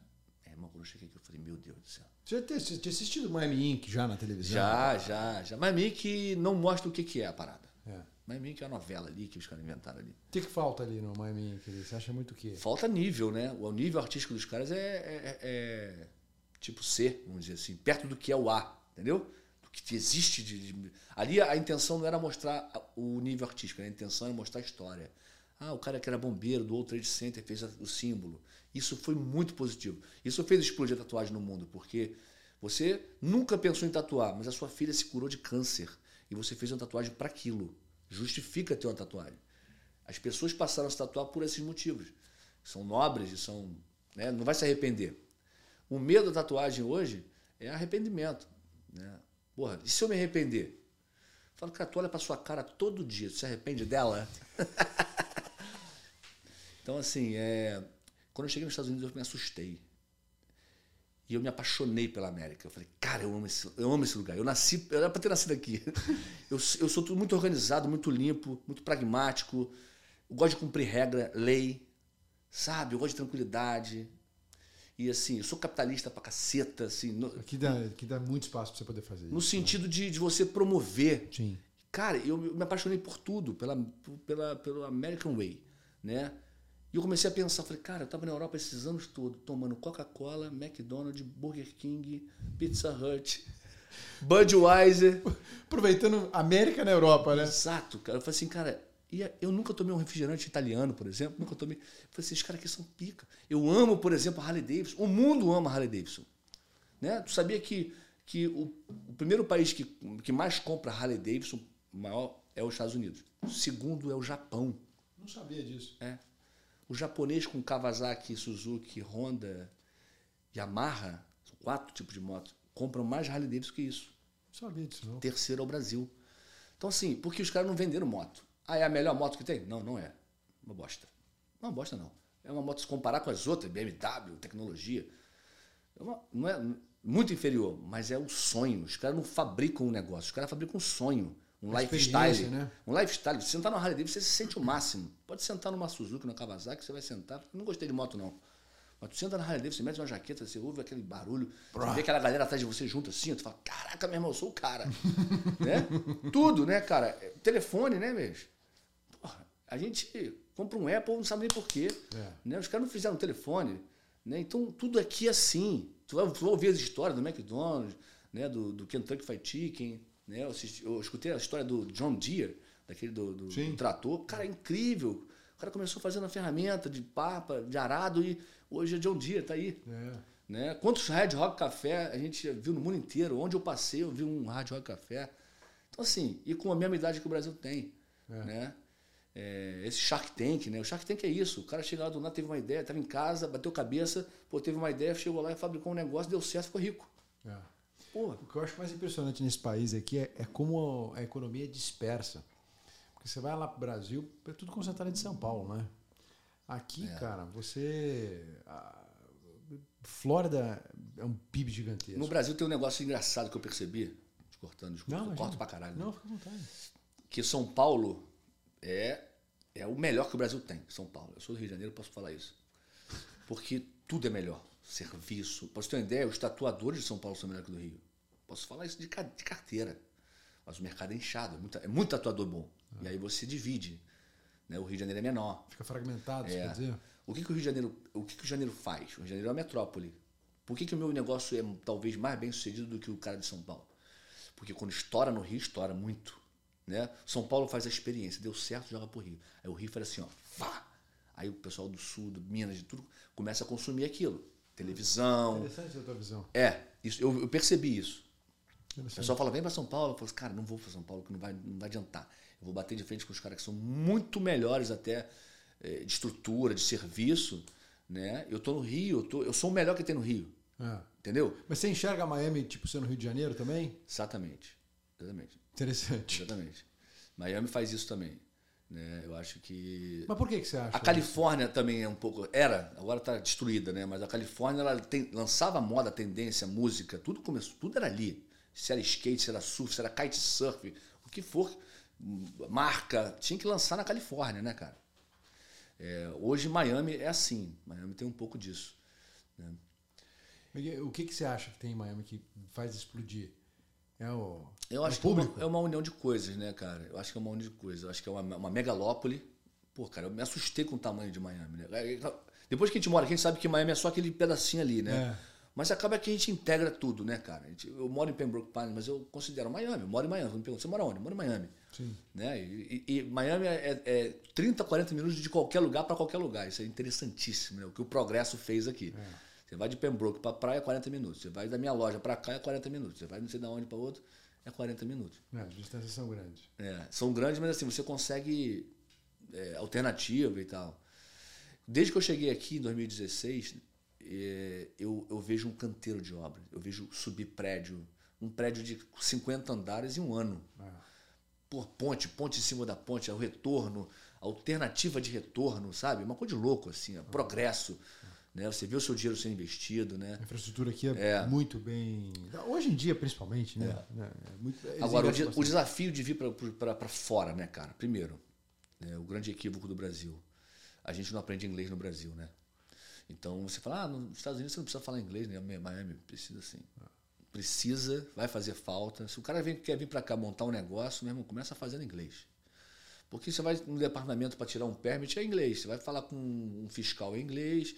É, irmão, quando eu cheguei aqui, eu falei, meu Deus do céu. Você já tinha, assistido Miami Ink já na televisão? Já, já, já. Meio que não mostra o que, que é a parada. É. Meio que é a novela ali que os caras inventaram ali. O que, que falta ali no Miami Ink? ali? Você acha muito o quê? Falta nível, né? O nível artístico dos caras é, é- é tipo C, vamos dizer assim, perto do que é o A, entendeu? Do que existe de, de- Ali a intenção não era mostrar o nível artístico, a intenção era mostrar a história. Ah, o cara que era bombeiro do World Trade Center fez o símbolo. Isso foi muito positivo. Isso fez explodir a tatuagem no mundo, porque você nunca pensou em tatuar, mas a sua filha se curou de câncer e você fez uma tatuagem para aquilo. Justifica ter uma tatuagem. As pessoas passaram a se tatuar por esses motivos. São nobres e são. né, não vai se arrepender. O medo da tatuagem hoje é arrependimento. Né? Porra, e se eu me arrepender? Fala, cara, tu olha pra sua cara todo dia, tu se arrepende dela? [LAUGHS] então, assim, é... quando eu cheguei nos Estados Unidos, eu me assustei. E eu me apaixonei pela América. Eu falei, cara, eu amo esse, eu amo esse lugar. Eu nasci, eu era pra ter nascido aqui. [LAUGHS] Eu, eu sou tudo muito organizado, muito limpo, muito pragmático. Eu gosto de cumprir regra, lei, sabe? Eu gosto de tranquilidade. E assim, eu sou capitalista pra caceta, assim, no, Aqui dá, aqui dá muito espaço pra você poder fazer no isso. sentido de, de você promover. Sim. Cara, eu me apaixonei por tudo, pela, pela, pelo American Way, né? E eu comecei a pensar, falei, cara, eu tava na Europa esses anos todos, tomando Coca-Cola, McDonald's, Burger King, Pizza Hut, [LAUGHS] Budweiser. Aproveitando América na Europa, né? Exato, cara. Eu falei assim, cara, eu nunca tomei um refrigerante italiano, por exemplo, nunca tomei. Eu falei assim, esses caras aqui são pica. Eu amo, por exemplo, a Harley Davidson. O mundo ama a Harley Davidson. Né? Tu sabia que, que o, o primeiro país que, que mais compra Harley Davidson, maior, é os Estados Unidos. O segundo é o Japão. Não sabia disso. É. O japonês com Kawasaki, Suzuki, Honda, Yamaha, são quatro tipos de motos, compram mais Harley Davidson que isso. Sabia disso, não. Terceiro é o Brasil. Então, assim, porque os caras não venderam moto. Ah, é a melhor moto que tem? Não, não é. Uma bosta. Não, bosta não. É uma moto se comparar com as outras, BMW, tecnologia. É uma, não é muito inferior, mas é o sonho. Os caras não fabricam um negócio, os caras fabricam um sonho. Um lifestyle. né? Um lifestyle. Se sentar no Harley Davidson, você se sente o máximo. Pode sentar numa Suzuki, numa Kawasaki, você vai sentar. Eu não gostei de moto, não. Mas tu senta na Harley Davidson, você mete uma jaqueta, você ouve aquele barulho, você vê aquela galera atrás de você junto assim, tu fala, caraca, meu irmão, eu sou o cara. [LAUGHS] né? Tudo, né, cara? É, Telefone, né, mesmo? Porra, a gente compra um Apple, não sabe nem porquê. É. Né? Os caras não fizeram um telefone. Né? Então, tudo aqui é assim. Tu vai, tu vai ouvir as histórias do McDonald's, né? do, do Kentucky Fried Chicken. Né? Eu, assisti- eu escutei a história do John Deere, daquele do, do- do trator. Cara, é incrível. O cara começou fazendo uma ferramenta de papa, de arado, e hoje é John Deere, tá aí. É. Né? Quantos Red Rock Café a gente viu no mundo inteiro? Onde eu passei, eu vi um Red Rock Café. Então, assim, e com a mesma idade que o Brasil tem. É. Né? É, esse Shark Tank, né? O Shark Tank é isso. O cara chega lá do nada, teve uma ideia, estava em casa, bateu cabeça, pô, teve uma ideia, chegou lá e fabricou um negócio, deu certo, ficou rico. É. Porra. O que eu acho mais impressionante nesse país aqui é, é como a economia é dispersa. Porque você vai lá pro Brasil, é tudo concentrado em São Paulo, né? Aqui, cara, você. A Flórida é um PIB gigantesco. No Brasil tem um negócio engraçado que eu percebi. Te cortando, desculpa, eu imagina. corto pra caralho. né? Não, fica à vontade. que São Paulo é, é o melhor que o Brasil tem. São Paulo. Eu sou do Rio de Janeiro, posso falar isso. Porque tudo é melhor. Serviço. Posso ter uma ideia? Os tatuadores de São Paulo são melhores que o do Rio. Posso falar isso de, de carteira. Mas o mercado é inchado. É muito, é muito tatuador bom. E aí você divide. Né? O Rio de Janeiro é menor. Fica fragmentado, É. quer dizer? O que, que o Rio de Janeiro, o que, que o Janeiro faz? O Rio de Janeiro é uma metrópole. Por que, que o meu negócio é talvez mais bem sucedido do que o cara de São Paulo? Porque quando estoura no Rio, estoura muito. Né? São Paulo faz a experiência, deu certo, joga pro Rio. Aí o Rio faz assim, ó, fá! Aí o pessoal do sul, do Minas, de tudo, começa a consumir aquilo. Televisão. Interessante a tua visão. É, isso, eu, eu percebi isso. O Interessante. pessoal fala, vem pra São Paulo. Eu falo assim, cara, não vou pra São Paulo, que não vai, não vai adiantar. Eu vou bater de frente com os caras que são muito melhores até eh, de estrutura, de serviço. Né? Eu tô no Rio, eu, tô, eu sou o melhor que tem no Rio. É. Entendeu? Mas você enxerga Miami, tipo, sendo Rio de Janeiro também? Exatamente. Exatamente. Interessante. Exatamente. Miami faz isso também. Né? Eu acho que. Mas por que, que você acha? A Califórnia também é um pouco. Era, agora está destruída, né? Mas a Califórnia ela tem- lançava moda, tendência, música, tudo começou, tudo era ali. Se era skate, se era surf, se era kitesurf, o que for, marca, tinha que lançar na Califórnia, né, cara? É, hoje Miami é assim. Miami tem um pouco disso. Mas O que, que você acha que tem em Miami que faz explodir? É o, Eu é acho o que é uma, público? é uma união de coisas, né, cara? Eu acho que é uma união de coisas. Eu acho que é uma, uma megalópole. Pô, cara, eu me assustei com o tamanho de Miami, né? Depois que a gente mora, aqui, a gente sabe que Miami é só aquele pedacinho ali, né? É. Mas acaba que a gente integra tudo, né, cara? Gente- eu moro em Pembroke Pines, mas eu considero Miami. Eu moro em Miami. Quando me perguntam, você mora onde? Eu moro em Miami. Sim. Né? E, e- e Miami é, é 30, 40 minutos de qualquer lugar para qualquer lugar. Isso é interessantíssimo, né? O que o progresso fez aqui. Você vai de Pembroke para praia, é 40 minutos. Você vai da minha loja para cá, é 40 minutos. Você vai não sei de onde para outro, é 40 minutos. É, as distâncias são grandes. É, são grandes, mas assim, você consegue é, alternativa e tal. Desde que eu cheguei aqui em 2016, é, eu, eu vejo um canteiro de obra. Eu vejo subir prédio, um prédio de 50 andares em um ano. É. Por ponte, ponte em cima da ponte, é o retorno, alternativa de retorno, sabe? Uma coisa de louco, assim, ó, progresso. Né? Você vê o seu dinheiro sendo investido, né? A infraestrutura aqui é, muito bem. Hoje em dia, principalmente, né? É, é muito, Agora, o, de- o desafio de vir para fora, né, cara? Primeiro, né, o grande equívoco do Brasil. A gente não aprende inglês no Brasil, né? Então você fala, ah, nos Estados Unidos você não precisa falar inglês, né? Miami precisa sim. Precisa, vai fazer falta. Se o cara vem, quer vir para cá montar um negócio, meu irmão, começa fazendo inglês. Porque você vai no departamento para tirar um permit é inglês, você vai falar com um fiscal em inglês,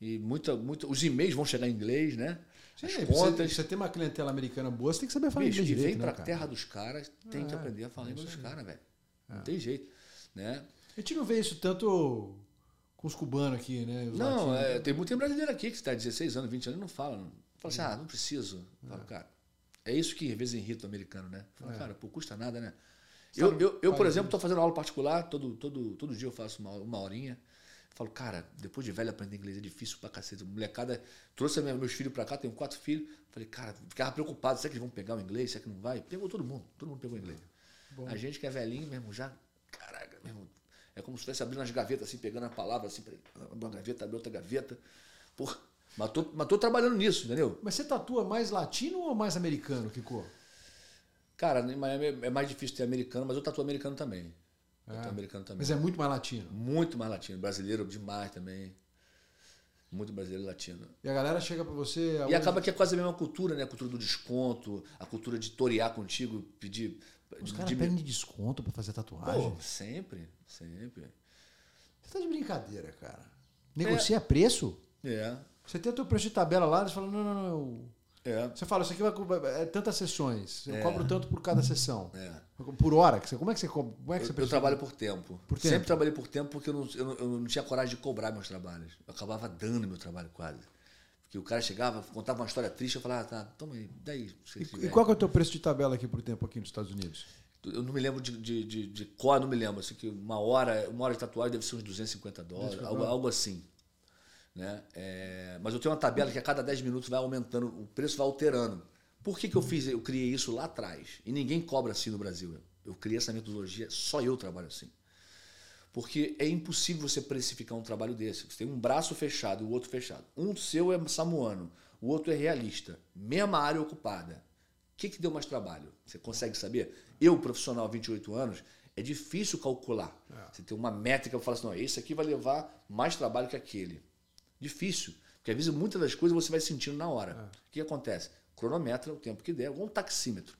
e muita, muita, os e-mails vão chegar em inglês, né? As você, contas. você tem uma clientela americana boa, você tem que saber falar Bicho, inglês direito, vem né, pra cara? terra dos caras, tem que É, aprender a falar é inglês dos caras, velho. Não tem jeito. Né? A gente não vê isso tanto com os cubanos aqui, né? Não, é, tem muito brasileiro aqui que está 16 anos, 20 anos e não fala. Não. Fala assim, ah, não preciso. Fala, cara, é isso que às vezes irrita o americano, né? Fala, É. cara, pô, custa nada, né? Eu, eu, eu, por exemplo, estou fazendo aula particular, todo, todo, todo dia eu faço uma, uma horinha. Falo, cara, depois de velho aprender inglês é difícil pra cacete. Molecada, trouxe meus filhos pra cá, tenho quatro filhos. Falei, cara, ficava preocupado, será que eles vão pegar o inglês? Será que não vai? Pegou todo mundo, todo mundo pegou inglês. Bom. A gente que é velhinho mesmo, já, caraca, mesmo, é como se estivesse abrindo as gavetas, assim, pegando a palavra, assim, abre uma gaveta, abre outra gaveta. Porra, mas tô, mas tô trabalhando nisso, entendeu? Mas você tatua mais latino ou mais americano, Kiko? Cara, em Miami é mais difícil ter americano, mas eu tatuo americano também. Eu É. tatuo americano também. Mas é muito mais latino. Muito mais latino. Brasileiro demais também. Muito brasileiro e latino. E a galera chega pra você. E acaba que é quase a mesma cultura, né? A cultura do desconto, a cultura de torear contigo, pedir. Os caras de- pedem de desconto pra fazer tatuagem. Pô, sempre, sempre. Você tá de brincadeira, cara. Negocia preço? É, Você tem o teu preço de tabela lá, eles falam, não, não, não. eu- é, Você fala, isso aqui vai, é tantas sessões. Eu É. cobro tanto por cada sessão. é. Por hora? que você- Como é que você cobra? Como é que você Eu, eu trabalho por tempo. Por Sempre tempo? trabalhei por tempo porque eu não, eu, não, eu não tinha coragem de cobrar meus trabalhos. Eu acabava dando meu trabalho quase. Porque o cara chegava, contava uma história triste, eu falava, ah, tá, toma aí, daí. E, e qual que é o teu preço de tabela aqui por tempo aqui nos Estados Unidos? Eu não me lembro de, de, de, de cor, não me lembro. Assim, que uma hora, uma hora de tatuagem deve ser uns 250 dólares, 250 algo, algo assim. Né? É, mas eu tenho uma tabela que a cada 10 minutos vai aumentando, o preço vai alterando. Por que, que eu fiz, eu criei isso lá atrás? E ninguém cobra assim no Brasil. Eu criei essa metodologia, só eu trabalho assim. Porque é impossível você precificar um trabalho desse. Você tem um braço fechado e o outro fechado. Um seu é samuano, o outro é realista. Mesma área ocupada. O que, que deu mais trabalho? Você consegue saber? Eu, profissional, 28 anos, é difícil calcular. Você tem uma métrica para falar assim, não, esse aqui vai levar mais trabalho que aquele. Difícil. Porque às vezes muitas das coisas você vai sentindo na hora. O que acontece? Cronometra o tempo que der, igual um taxímetro.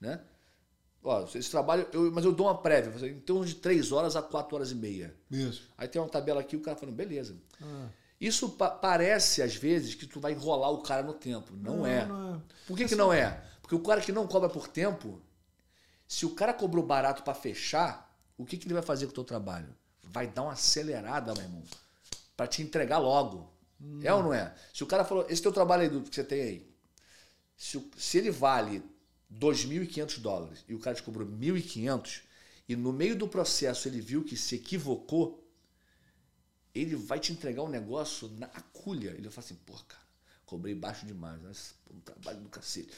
Né? Ó, esse trabalho, eu- mas eu dou uma prévia, falei, em torno de 3 horas a 4 horas e meia. Isso. Aí tem uma tabela aqui, o cara falando, beleza. Ah. Isso pa- parece, às vezes, que tu vai enrolar o cara no tempo. Não, é. não é. Por que, que não é? Porque o cara que não cobra por tempo, se o cara cobrou barato para fechar, o que, que ele vai fazer com o teu trabalho? Vai dar uma acelerada, meu irmão, para te entregar logo. É ou não é? Se o cara falou, esse teu trabalho aí que você tem aí, se, se ele vale 2.500 dólares e o cara te cobrou 1.500 e no meio do processo ele viu que se equivocou, ele vai te entregar um negócio na agulha. Ele vai falar assim, porra, cara, cobrei baixo demais, né? Um trabalho do cacete.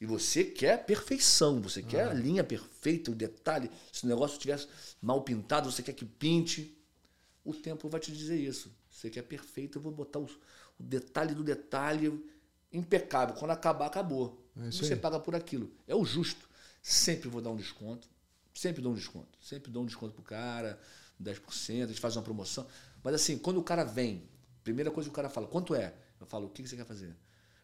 E você quer perfeição, você quer a linha perfeita, o detalhe. Se o negócio tivesse mal pintado, você quer que pinte. O tempo vai te dizer isso. Você quer perfeito, eu vou botar o, o detalhe do detalhe impecável. Quando acabar, acabou. É você paga por aquilo. É o justo. Sempre vou dar um desconto. Sempre dou um desconto. Sempre dou um desconto pro cara, 10%, a gente faz uma promoção. Mas assim, quando o cara vem, primeira coisa que o cara fala, quanto é? Eu falo, o que que você quer fazer?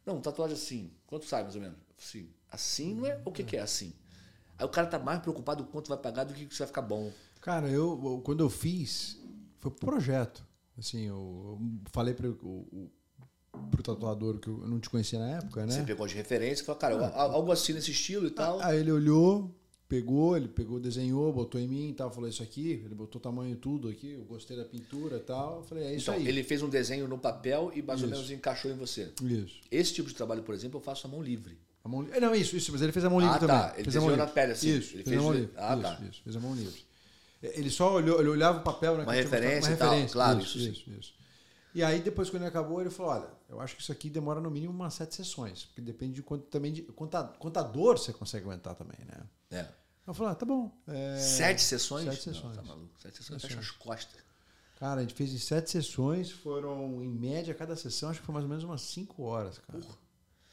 Não, tatuagem assim. Quanto sai, mais ou menos? Assim, assim não é o que, que é assim. Aí o cara tá mais preocupado com quanto vai pagar do que isso vai ficar bom. Cara, eu, quando eu fiz, foi pro projeto. Assim, eu, eu falei o, o, pro tatuador que eu não te conhecia na época, né? Você pegou de referência e falou, cara, al- algo assim nesse estilo e tal. Aí ele olhou, pegou, ele pegou, desenhou, botou em mim e tal, falou isso aqui, ele botou tamanho tudo aqui, eu gostei da pintura e tal. Eu falei, é isso então, aí. ele fez um desenho no papel e mais ou Isso. menos encaixou em você. Isso. Esse tipo de trabalho, por exemplo, eu faço à mão livre. A mão, li- é, não, isso, isso, mas ele fez a mão livre Ah, também. tá, ele fez a mão desenhou na livre. pele, assim. Isso, Ele fez a fez mão de- livre. Ah, isso, tá. isso, fez a mão livre. Ele só olhou, ele olhava o papel, né? Uma eu tinha referência e tal, claro, isso, isso isso, isso. E aí, depois, quando ele acabou, ele falou: olha, eu acho que isso aqui demora no mínimo umas sete sessões. Porque depende de quanto também de quanta, quanta dor você consegue aguentar também, né? É. Eu falei, ah, tá bom. é, Sete sessões? Sete sessões. Não, tá maluco. Sete sessões fecha as costas. Cara, a gente fez em sete sessões, foram, em média, cada sessão, acho que foi mais ou menos umas cinco horas, cara.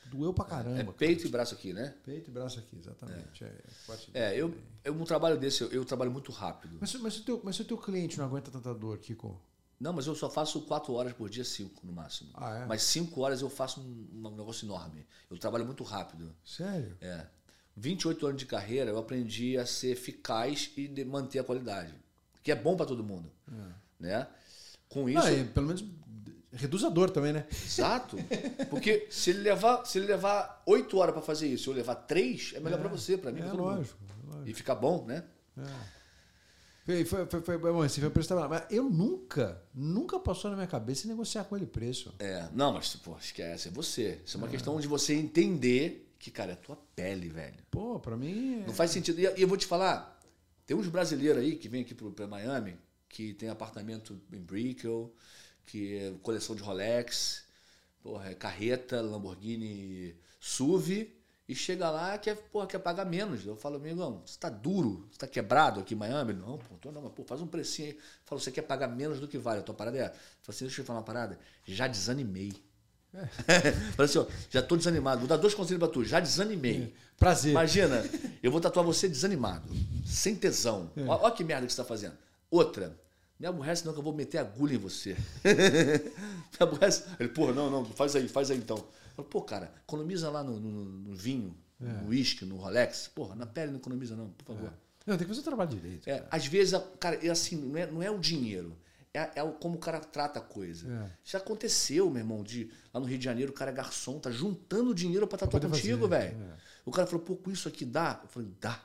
Doeu pra caramba. É cara. peito e braço aqui, né? Peito e braço aqui, exatamente. É, parte de- É, eu, eu um trabalho desse, eu, eu trabalho muito rápido. Mas, mas, se o teu, mas o teu cliente não aguenta tanta dor, Kiko? Não, mas eu só faço quatro horas por dia, cinco no máximo. Ah, é? Mas cinco horas eu faço um, um negócio enorme. Eu trabalho muito rápido. Sério? É. 28 anos de carreira, eu aprendi a ser eficaz e manter a qualidade. Que é bom para todo mundo. Né? Com isso. E pelo menos reduz a dor também, né? Exato. Porque se ele levar, se ele levar 8 horas para fazer isso, eu levar 3, é melhor para você, para mim, É pra todo mundo. lógico, é lógico. E fica bom, né? Foi, foi, foi, foi bom, assim, foi preço trabalhar. Mas eu nunca, nunca passou na minha cabeça negociar com ele preço. É, não, mas pô, esquece, é você. Isso é uma questão de você entender que, cara, é a tua pele, velho. Pô, pra mim. é- Não faz sentido. E e eu vou te falar, tem uns brasileiros aí que vêm aqui pro- pra Miami, que tem apartamento em Brickell, que é coleção de Rolex, porra, é carreta, Lamborghini SUV, e chega lá quer, porra, quer pagar menos. Eu falo, amigão, você tá duro, você tá quebrado aqui em Miami? Não, pô, tô não, mas pô, faz um precinho aí. Eu falo, você quer pagar menos do que vale, a tua parada é. Eu falo assim, deixa eu te falar uma parada, já desanimei. [LAUGHS] Fala assim, ó, já tô desanimado. Vou dar dois conselhos pra tu, já desanimei. Prazer. Imagina, eu vou tatuar você desanimado, sem tesão. É. Olha que merda que você tá fazendo. Outra, me aborrece não que eu vou meter agulha em você. [LAUGHS] me aborrece. Ele, porra, não, não, faz aí, faz aí então. Falo, Pô, cara, economiza lá no, no- no vinho, É. no uísque, no Rolex. Porra, na pele não economiza não, por favor. Não, tem que fazer o trabalho direito. É, às vezes, a- cara, é assim, não é, não é o dinheiro. É, é como o cara trata a coisa. É. Já aconteceu, meu irmão, de lá no Rio de Janeiro, o cara é garçom, tá juntando dinheiro pra tatuar poder contigo, velho. é. O cara falou, pô, com isso aqui dá? Eu falei, dá.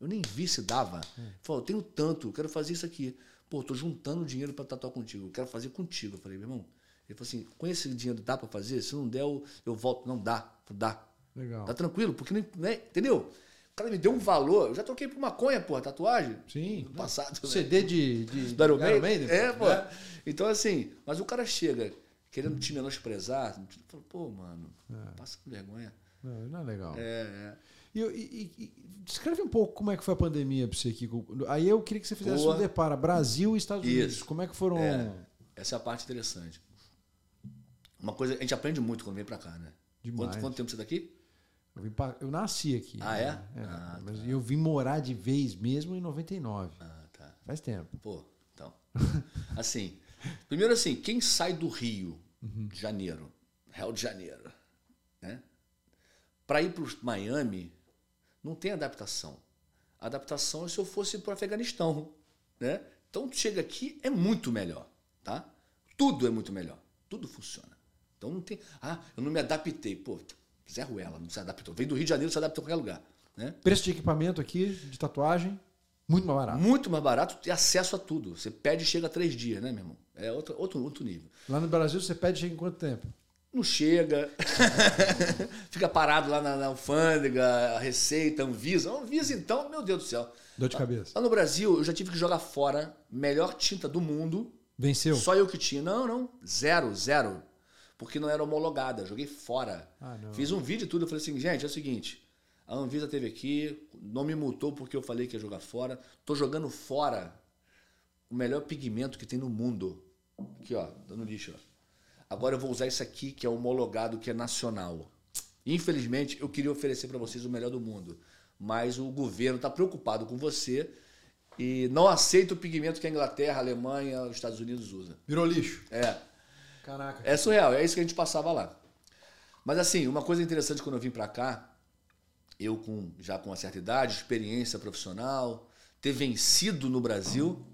Eu nem vi se dava. É. Ele falou, eu tenho tanto, eu quero fazer isso aqui. Pô, tô juntando dinheiro pra tatuar contigo, eu quero fazer contigo. Eu falei, meu irmão, ele falou assim, com esse dinheiro dá pra fazer? Se não der, eu, eu volto. Não dá, falei, dá. Legal. Tá tranquilo, porque não, não é, entendeu? O cara me deu um valor, eu já troquei por maconha, porra, tatuagem. Sim. No passado. né? CD de, de Do Iron Maiden? É, pô. né? Então, assim, mas o cara chega querendo te menosprezar, fala, pô, mano, passa com vergonha. Não, não é legal. É, é. E, e- e- descreve um pouco como é que foi a pandemia pra você aqui. Aí eu queria que você fizesse Boa. um depara. Brasil e Estados Unidos. Isso. Como é que foram. É. Essa é a parte interessante. Uma coisa, a gente aprende muito quando vem pra cá, né? Demais. Quanto, quanto tempo você tá aqui? Eu, vim pra- eu nasci aqui. Ah, é? né? Ah, mas eu vim morar de vez mesmo em 99. Ah, tá. Faz tempo. Pô, então. [LAUGHS] Assim, primeiro assim, quem sai do Rio de Janeiro, Rio de Janeiro, né? Para ir para Miami, não tem adaptação. A adaptação é se eu fosse para o Afeganistão, né? Então tu chega aqui é muito melhor, tá? Tudo é muito melhor, tudo funciona. Então não tem, ah, eu não me adaptei, pô, Zé Ruela não se adaptou. Veio do Rio de Janeiro, se adaptou a qualquer lugar, né? Preço de equipamento aqui, de tatuagem, muito mais barato. Muito mais barato e acesso a tudo. Você pede e chega três dias, né, meu irmão? É outro, outro, outro nível. Lá no Brasil você pede chega em quanto tempo? Não chega, [LAUGHS] fica parado lá na, na alfândega, a Receita, Anvisa. Anvisa, então, meu Deus do céu. Dor de cabeça. Lá no Brasil, eu já tive que jogar fora melhor tinta do mundo. Venceu? Só eu que tinha. Não, não. Zero, zero. Porque não era homologada. Joguei fora. Ah. Fiz um vídeo e tudo. Eu falei assim, gente, é o seguinte. A Anvisa teve aqui, não me multou porque eu falei que ia jogar fora. Tô jogando fora o melhor pigmento que tem no mundo. Aqui, ó, dando lixo, ó. Agora eu vou usar isso aqui que é homologado, que é nacional. Infelizmente, eu queria oferecer para vocês o melhor do mundo, mas o governo está preocupado com você e não aceita o pigmento que a Inglaterra, a Alemanha, os Estados Unidos usam. Virou lixo. É, Caraca. é surreal, é isso que a gente passava lá. Mas assim, uma coisa interessante quando eu vim para cá, eu com já com uma certa idade, experiência profissional, ter vencido no Brasil,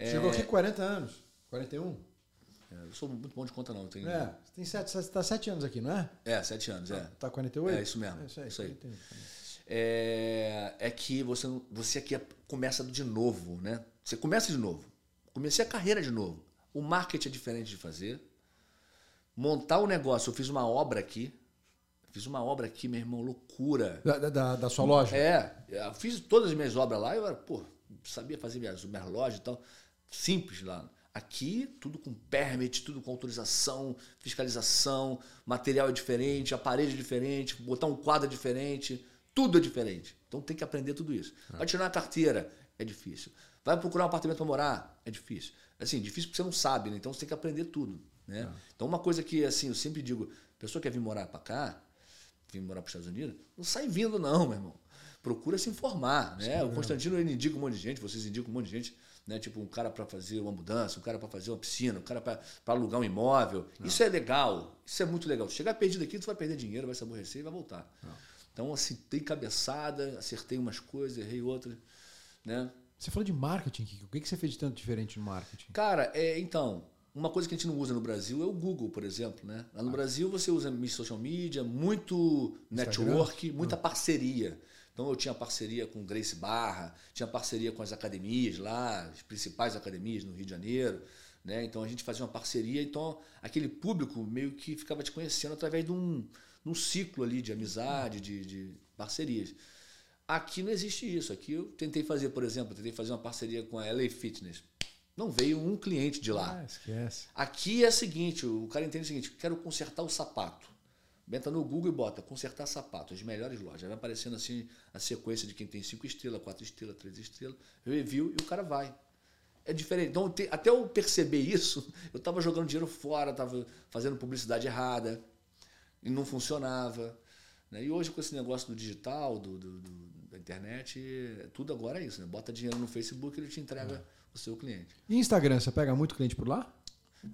Chegou aqui com 40 anos. 41? é, eu sou muito bom de conta não, tenho É, você tem sete, você tá 7 anos aqui, não é? é sete anos, é. Tá 48? É isso mesmo, É isso aí. isso aí. 41. é, é que você, você aqui começa de novo, né? Você começa de novo. Comecei a carreira de novo. O marketing é diferente de fazer. Montar o negócio, eu fiz uma obra aqui. Fiz uma obra aqui, meu irmão, loucura. Da, da- da, da sua loja? É, eu fiz todas as minhas obras lá, eu era, pô, sabia fazer minhas, minhas lojas e tal. Simples lá. Aqui, tudo com permit, tudo com autorização, fiscalização, material é diferente, a parede é diferente, botar um quadro é diferente, tudo é diferente. Então tem que aprender tudo isso. Vai tirar uma carteira, é difícil. Vai procurar um apartamento para morar, é difícil. Assim, difícil porque você não sabe, né? Então você tem que aprender tudo, né? Então uma coisa que, assim, eu sempre digo, pessoa que quer vir morar para cá, vir morar para os Estados Unidos, não sai vindo não, meu irmão. Procura se informar, né? O Constantino ele indica um monte de gente, vocês indicam um monte de gente, né? Tipo um cara para fazer uma mudança, um cara para fazer uma piscina, um cara para alugar um imóvel. Isso é legal, isso é muito legal. Chegar perdido aqui, tu vai perder dinheiro, vai se aborrecer e vai voltar. Então, assim, dei cabeçada, acertei umas coisas, errei outras, né? Você falou de marketing, Kiko. O que que você fez de tanto diferente no marketing? Cara, é, então, uma coisa que a gente não usa no Brasil é o Google, por exemplo, né? Lá no Brasil você usa social media, muito network, muita parceria. Então eu tinha parceria com Grace Barra, tinha parceria com as academias lá, as principais academias no Rio de Janeiro. Né? Então a gente fazia uma parceria, então aquele público meio que ficava te conhecendo através de um, de um ciclo ali de amizade, de, de parcerias. Aqui não existe isso. Aqui eu tentei fazer, por exemplo, tentei fazer uma parceria com a LA Fitness. Não veio um cliente de lá. Ah, esquece. Aqui é o seguinte, o cara entende o seguinte, quero consertar o sapato. Entra no Google e bota consertar sapato, as melhores lojas. Vai aparecendo assim a sequência de quem tem cinco estrelas, quatro estrelas, três estrelas, review e o cara vai. É diferente. Então, até eu perceber isso, [LAUGHS] eu estava jogando dinheiro fora, estava fazendo publicidade errada e não funcionava. Né? E hoje, com esse negócio do digital, do, do, do, internet, tudo agora é isso. Né? Bota dinheiro no Facebook e ele te entrega é. o seu cliente. E Instagram, você pega muito cliente por lá?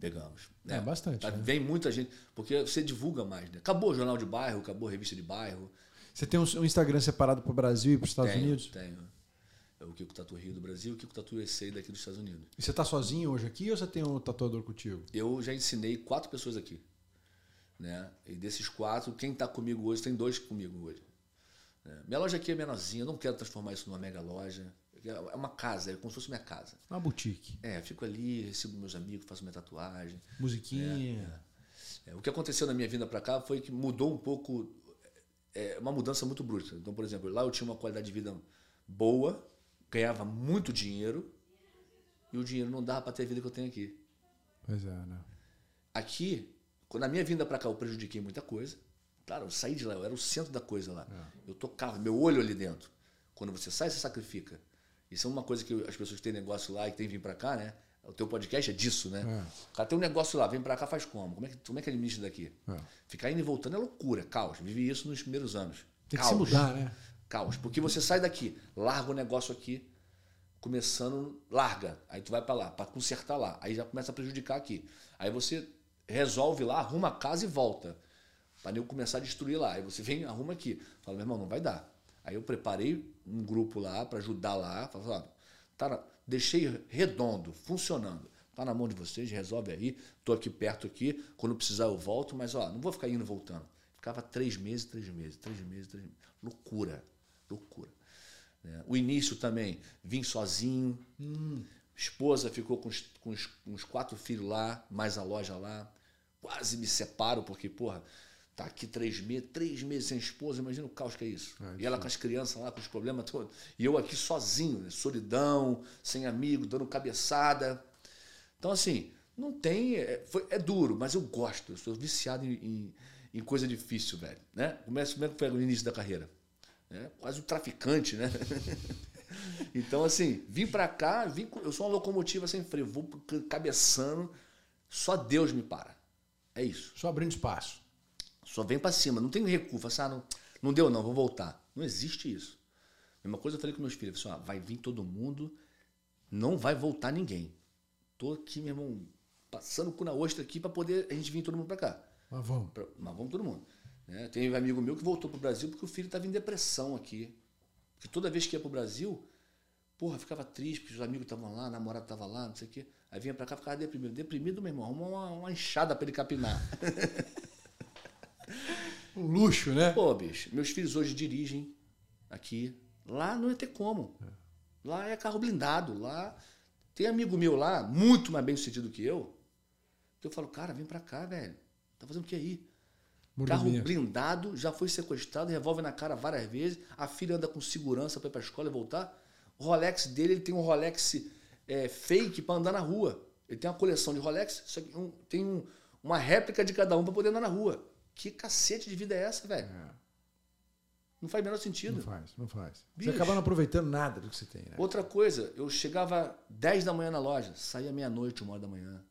Pegamos. É, é bastante. Tá, né? Vem muita gente, porque você divulga mais. Né? Acabou o jornal de bairro, acabou a revista de bairro. Você tem um Instagram separado para o Brasil e para os Estados tenho, Unidos? Tenho. É o Kiko Tatu Rio do Brasil e o Kiko Tatu USA daqui dos Estados Unidos. E você está sozinho hoje aqui ou você tem um tatuador contigo? Eu já ensinei quatro pessoas aqui. Né? E desses quatro, quem está comigo hoje, tem dois comigo hoje. Né? Minha loja aqui é menorzinha, eu não quero transformar isso numa mega loja. É uma casa, é como se fosse minha casa. Uma boutique. É, fico ali, recebo meus amigos, faço minha tatuagem. Musiquinha. É, é. o que aconteceu na minha vinda para cá foi que mudou um pouco, é, uma mudança muito bruta. Então, por exemplo, lá eu tinha uma qualidade de vida boa, ganhava muito dinheiro e o dinheiro não dava para ter a vida que eu tenho aqui. Pois é, né? Aqui, na minha vinda para cá, eu prejudiquei muita coisa. Claro, eu saí de lá, eu era o centro da coisa lá. É. Eu tocava, meu olho ali dentro. Quando você sai, você sacrifica. Isso é uma coisa que as pessoas que têm negócio lá e que têm vir para cá, né? O teu podcast é disso, né? É. O cara tem um negócio lá, vem para cá, faz como? Como é que, como é que administra daqui? É. Ficar indo e voltando é loucura, caos. Vivi isso nos primeiros anos. Tem caos. que se mudar, né? Caos. Porque você sai daqui, larga o negócio aqui, começando, larga. Aí tu vai para lá, para consertar lá. Aí já começa a prejudicar aqui. Aí você resolve lá, arruma a casa e volta. Para eu começar a destruir lá. Aí você vem, arruma aqui. Fala, meu irmão, não vai dar. Aí eu preparei um grupo lá para ajudar lá. Falei, tá na, deixei redondo, funcionando. Tá na mão de vocês, resolve aí. Tô aqui perto aqui. Quando precisar eu volto, mas ó, não vou ficar indo e voltando. Ficava três meses, três meses, três meses, três meses. Loucura, loucura. É, o início também, vim sozinho. Hum. Esposa ficou com, os, com os, com os quatro filhos lá, mais a loja lá. Quase me separo, porque, porra, Tá aqui três meses, três meses sem esposa, imagina o caos que é isso. É, e ela com as crianças lá, com os problemas todos. E eu aqui sozinho, né? solidão, sem amigo, dando cabeçada. Então, assim, não tem. É, foi, é duro, mas eu gosto. Eu sou viciado em, em, em coisa difícil, velho. Né? Começa, como é que foi no início da carreira? É, quase um traficante, né? [LAUGHS] então, assim, vim pra cá, vim, eu sou uma locomotiva sem freio, vou cabeçando, só Deus me para. É isso. Só abrindo espaço. Só vem para cima, não tem recuo. Fala assim, ah, não, não deu não, vou voltar. Não existe isso. Mesma coisa eu falei com meus filhos, assim, ah, vai vir todo mundo, não vai voltar ninguém. Tô aqui, meu irmão, passando o cu na ostra aqui para poder a gente vir todo mundo para cá. Mas vamos. Pra, mas vamos todo mundo. Né? Tem um amigo meu que voltou pro Brasil porque o filho estava em depressão aqui. Porque toda vez que ia pro Brasil, porra, ficava triste, porque os amigos estavam lá, a namorada estava lá, não sei o quê. Aí vinha para cá, ficava deprimido. Deprimido, meu irmão, arruma uma, uma enxada para ele capinar. [LAUGHS] [LAUGHS] Um luxo, né? Pô, bicho, meus filhos hoje dirigem aqui. Lá não ia ter como. Lá é carro blindado. Lá tem amigo meu lá, muito mais bem sucedido que eu. Que eu falo, cara, vem pra cá, velho. Tá fazendo o que aí? Carro blindado, já foi sequestrado, revólver na cara várias vezes. A filha anda com segurança para ir pra escola e voltar. O Rolex dele, ele tem um Rolex é, fake para andar na rua. Ele tem uma coleção de Rolex, um, tem um, uma réplica de cada um para poder andar na rua. Que cacete de vida é essa, velho? É. Não faz o menor sentido. Não faz, não faz. Bicho. Você acaba não aproveitando nada do que você tem, né? Outra coisa, eu chegava 10 da manhã na loja, saía meia-noite, uma hora da manhã.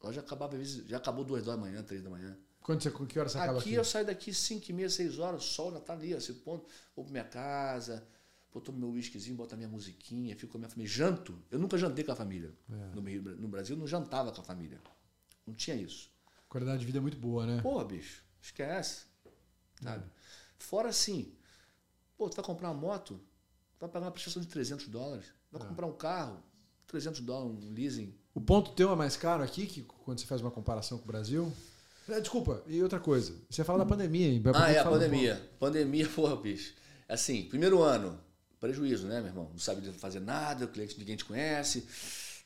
A loja acabava, às vezes, já acabou duas da manhã, três da manhã. Quando você, que hora você acaba aqui? Aqui eu saio daqui 5 e meia, 6 horas, o sol já tá ali, esse ponto. Vou pra minha casa, vou tomar meu whiskyzinho, boto a minha musiquinha, fico com a minha família. Janto. Eu nunca jantei com a família. É. No, no Brasil, não jantava com a família. Não tinha isso. Qualidade de vida é muito boa, né? Pô, bicho. Esquece. Sabe? Fora assim, pô, tu vai comprar uma moto, tu vai pagar uma prestação de 300 dólares. Vai É. comprar um carro, 300 dólares, um leasing. O ponto teu é mais caro aqui que quando você faz uma comparação com o Brasil? É, desculpa, e outra coisa. Você fala da pandemia, hein? Ah, é, a Fala um pandemia. Pandemia, [LAUGHS] porra, bicho. Assim, primeiro ano, prejuízo, né, meu irmão? Não sabe fazer nada, o cliente ninguém te conhece.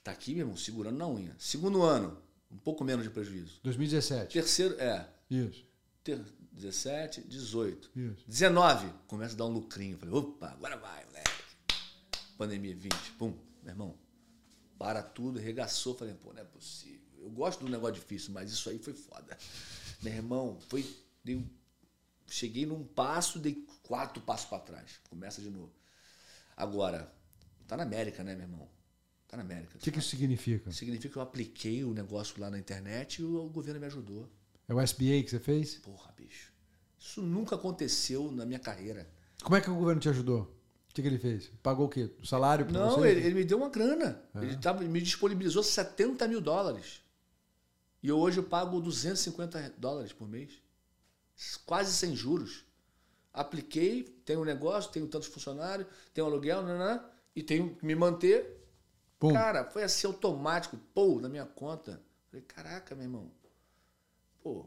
Tá aqui, meu irmão, segurando na unha. Segundo ano, um pouco menos de prejuízo. pouco. 2017. Terceiro, é, Isso. ter, 17, 18. Isso. 19, começa a dar um lucrinho. Falei, opa, agora vai, moleque. Pandemia 20, pum, meu irmão. Para tudo, arregaçou. Falei, pô, não é possível. Eu gosto do negócio difícil, mas isso aí foi foda. Meu irmão, foi. Dei cheguei num passo, dei quatro passos para trás. Começa de novo. Agora, tá na América, né, meu irmão? Tá na América. O que, que isso significa? Significa que eu apliquei o negócio lá na internet e o, governo me ajudou. É o SBA que você fez? Porra, bicho. Isso nunca aconteceu na minha carreira. Como é que o governo te ajudou? O que, que ele fez? Pagou o quê? O salário Não, ele, ele me deu uma grana. Ele tava, me disponibilizou 70 mil dólares. E eu hoje eu pago 250 dólares por mês. Quase sem juros. Apliquei, tenho um negócio, tenho tantos funcionários, tenho um aluguel, nanã, e tenho que me manter. Pum. Cara, foi assim automático, pô, na minha conta. Falei, caraca, meu irmão. Pô,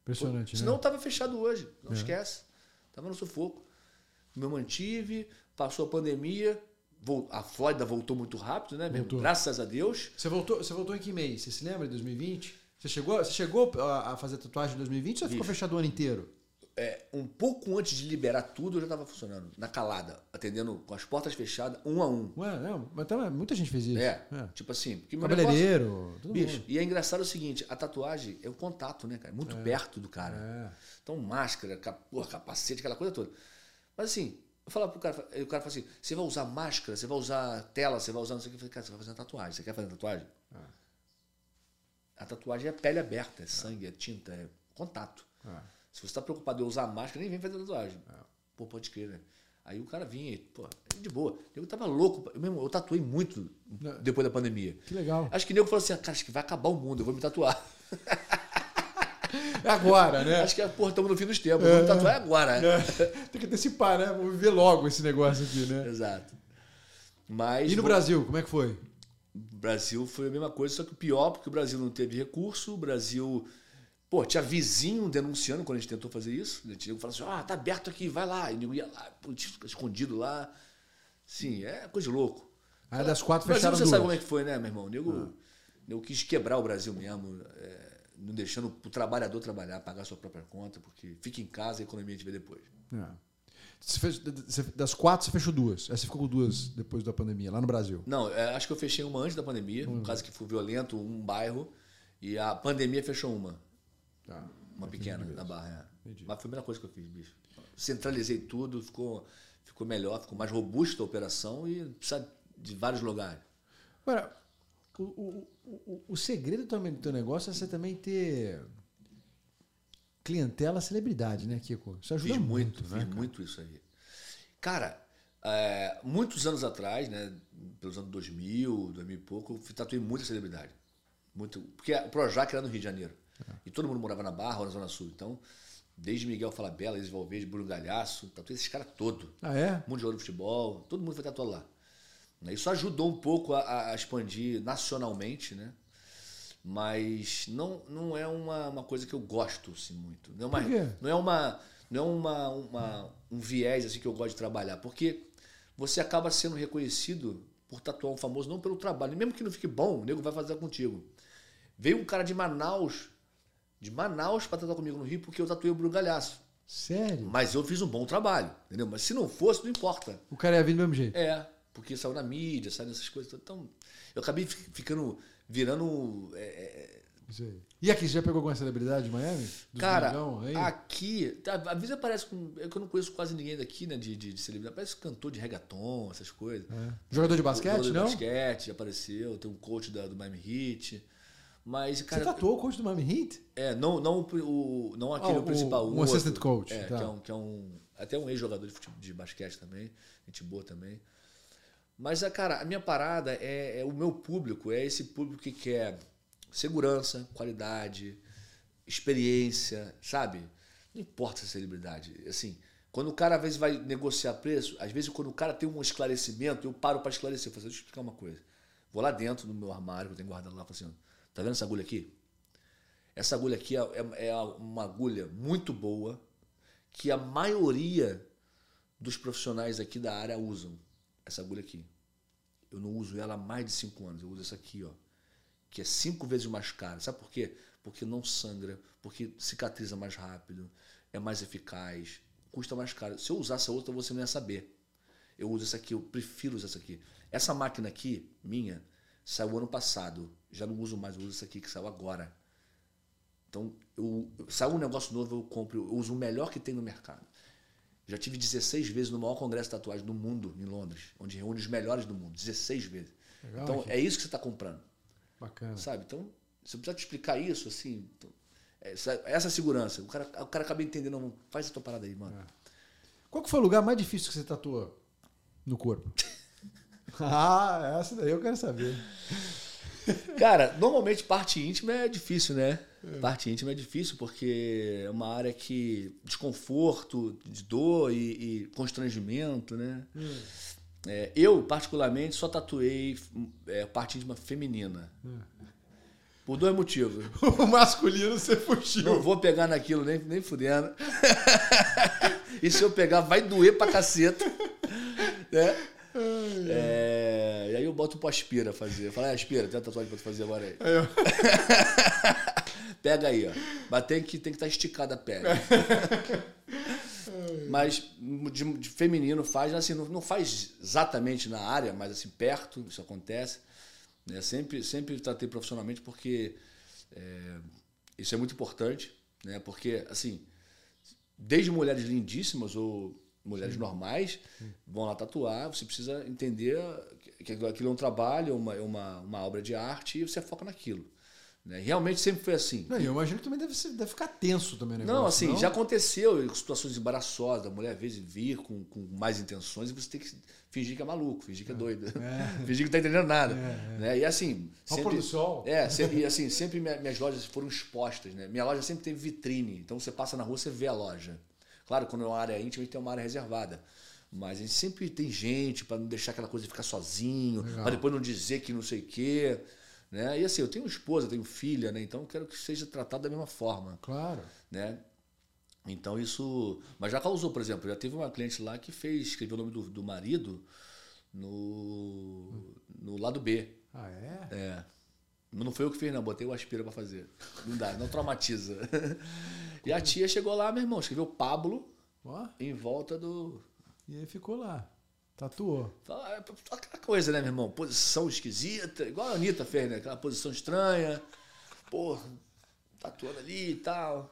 Impressionante, Senão né? eu tava fechado hoje. Não esquece. Tava no sufoco. Me mantive, passou a pandemia. A Flórida voltou muito rápido, né? Voltou. Graças a Deus. Você voltou, você voltou em que mês? Você se lembra de 2020? Você chegou, você chegou a fazer tatuagem em 2020 ou você ficou fechado o ano inteiro? É, um pouco antes de liberar tudo, eu já estava funcionando. Na calada, atendendo com as portas fechadas, um a um. Ué, não, mas também, muita gente fez isso. É, tipo assim. Porque Cabeleireiro, todo Bicho, mundo. e é engraçado o seguinte, a tatuagem é o contato, né, cara? Muito perto do cara. É. Então, máscara, cap- porra, capacete, aquela coisa toda. Mas assim, eu falava pro cara, o cara fala assim, você vai usar máscara, você vai usar tela, você vai usar não sei o que. Eu falei, cara, você vai fazer uma tatuagem. Você quer fazer uma tatuagem? A tatuagem é pele aberta, é sangue, é tinta, é contato. É. Se você está preocupado em usar máscara, nem vem fazer tatuagem. Pô, pode crer, né? Aí o cara vinha, e, pô, de boa. Eu tava louco. Eu, mesmo, eu tatuei muito depois da pandemia. Que legal. Acho que o nego falou assim, "Ah, cara, acho que vai acabar o mundo, eu vou me tatuar. É agora, né? Acho que, porra, estamos no fim dos tempos, vou me tatuar agora. É. Tem que antecipar, né? Vou viver logo esse negócio aqui, né? Exato. Mas E no vou- Brasil, como é que foi? Brasil foi a mesma coisa, só que pior, porque o Brasil não teve recurso, o Brasil. Pô, tinha vizinho denunciando quando a gente tentou fazer isso. A gente falava assim, ah, tá aberto aqui, vai lá. E eu ia lá, tinha escondido lá. Sim, é coisa de louco. Aí das quatro O Brasil, fecharam você duas. sabe como é que foi, né, meu irmão? O nego, nego quis quebrar o Brasil mesmo, é, não deixando o trabalhador trabalhar, pagar sua própria conta, porque fica em casa e a economia a gente vê depois. É. Fez- das quatro, você fechou duas. Aí você ficou com duas depois da pandemia, lá no Brasil. Não, é, acho que eu fechei uma antes da pandemia, um caso que foi violento, um bairro, e a pandemia fechou uma. Tá. Uma pequena, na barra. É. Entendi. Mas foi a primeira coisa que eu fiz, bicho. Centralizei tudo, ficou, ficou melhor, ficou mais robusta a operação e precisa de vários lugares. Agora, o, o, o, o segredo também do teu negócio é você também ter clientela celebridade, né, Kiko? Isso ajuda Fiz muito, muito, fiz né? cara? muito isso aí. Cara, é, muitos anos atrás, né, pelos anos 2000, 2000 e pouco, eu tatuei muita celebridade. Muito, porque o Projac era no Rio de Janeiro. E todo mundo morava na Barra ou na Zona Sul. Então, desde Miguel Falabella, Isis Valverde, Bruno Galhaço, tatuei esses caras todos. Ah, é? Mundial do Futebol, todo mundo foi tatuado lá. Né, Isso ajudou um pouco a, a expandir nacionalmente, né? Mas não, não é uma, uma coisa que eu gosto assim, muito. Não é uma, Por quê? não é uma, não é uma, uma- um viés assim que eu gosto de trabalhar, porque você acaba sendo reconhecido por tatuar um famoso não pelo trabalho, e mesmo que não fique bom, o nego vai fazer contigo. Veio um cara de Manaus, de Manaus para tatuar comigo no Rio, porque eu tatuei o Bruno Galhaço. Sério? Mas eu fiz um bom trabalho, entendeu? Mas se não fosse, não importa. O cara ia vir do mesmo jeito. É, porque saiu na mídia, saiu nessas coisas. Então, eu acabei fi- ficando, virando. é, é, Isso aí. E aqui, você já pegou alguma celebridade de Miami? Dos cara, domingão aqui. tá, Às vezes aparece com. É que eu não conheço quase ninguém daqui, né? De, de, de celebridade. Parece cantor de reggaeton, essas coisas. É. Jogador de basquete, Jogador de não? basquete apareceu, tem um coach da, do Miami Heat. Mas, Você cara. tatuou o coach do Miami Heat? É, não, não, o, não aquele Ah, o o- principal. um outro. assistant coach, É, tá. que é um. Que é um até um ex-jogador de, futebol- de basquete também. Gente boa também. Mas, a cara, a minha parada é, é o meu público, é esse público que quer segurança, qualidade, experiência, sabe? Não importa se é celebridade. Assim, quando o cara às vezes vai negociar preço, às vezes quando o cara tem um esclarecimento, eu paro para esclarecer. Eu falo assim, deixa eu explicar uma coisa. Vou lá dentro do meu armário, que eu tenho guardado lá, falo assim, tá vendo essa agulha aqui? Essa agulha aqui é, é, é uma agulha muito boa que a maioria dos profissionais aqui da área usam. Essa agulha aqui. Eu não uso ela há mais de cinco anos. Eu uso essa aqui, ó. Que é cinco vezes mais cara. Sabe por quê? Porque não sangra, porque cicatriza mais rápido, é mais eficaz, custa mais caro. Se eu usasse a outra, você não ia saber. Eu uso essa aqui, eu prefiro usar essa aqui. Essa máquina aqui, minha, saiu ano passado. Já não uso mais, eu uso essa aqui que saiu agora. Então, eu, saiu um negócio novo, eu compro, eu uso o melhor que tem no mercado. Já tive 16 vezes no maior congresso de tatuagem do mundo, em Londres, onde reúne os melhores do mundo. 16 vezes. Legal, então, aqui. é isso que você está comprando. Bacana. Sabe? Então, se eu precisar te explicar isso, assim, então, essa, essa segurança, o cara, o cara acaba entendendo, não, faz a tua parada aí, mano. É. Qual que foi o lugar mais difícil que você tatuou no corpo? [LAUGHS] ah, essa daí eu quero saber. Cara, normalmente parte íntima é difícil, né? É. Parte íntima é difícil porque é uma área que desconforto, de dor e, e constrangimento, né? Hum. É, eu, particularmente, só tatuei é, parte íntima feminina. Hum. Por dois motivos. [LAUGHS] o masculino você fugiu. Não vou pegar naquilo nem, nem fudendo. [LAUGHS] e se eu pegar, vai doer pra caceta. Né? [LAUGHS] É, e aí eu boto pro Aspira fazer. Fala, Aspira, tem uma tatuagem pra tu fazer agora aí. aí eu... [LAUGHS] Pega aí, ó. Mas tem que tem que estar tá esticada a pele. [LAUGHS] mas de, de, feminino faz, assim, não, não, faz exatamente na área, mas assim, perto, isso acontece. Né? Sempre, sempre tratei profissionalmente porque é, isso é muito importante, né? Porque, assim, desde mulheres lindíssimas ou mulheres Sim. normais vão lá tatuar, você precisa entender que aquilo é um trabalho, uma, uma, uma obra de arte e você foca naquilo. Né? Realmente sempre foi assim. Não, eu imagino que também deve, ser, deve ficar tenso também, né? Não, assim, não? já aconteceu situações embaraçosas, a mulher às vezes vir com, com mais intenções e você tem que fingir que é maluco, fingir que é, é doido, é. [LAUGHS] fingir que não tá entendendo nada. É, é. Né? E assim. Sempre, do sol. É, sempre, e assim, sempre minhas lojas foram expostas, né? Minha loja sempre teve vitrine, então você passa na rua, você vê a loja. Claro, quando é uma área íntima, a gente tem uma área reservada. Mas a gente sempre tem gente para não deixar aquela coisa de ficar sozinho, para depois não dizer que não sei o quê. Né? E assim, eu tenho esposa, tenho filha, né? então eu quero que seja tratado da mesma forma. Claro. Né? Então isso. Mas já causou, por exemplo, já teve uma cliente lá que fez, escreveu o nome do, do marido no, no lado B. Ah, é? É. Não foi eu que fiz, não. Botei o aspira para fazer. Não dá, não traumatiza. [LAUGHS] e a tia chegou lá, meu irmão, escreveu Pablo em volta do. E aí ficou lá. Tatuou. É, aquela coisa, né, meu irmão? Posição esquisita, igual a Anitta fez, né? Aquela posição estranha. Pô, tatuando ali e tal.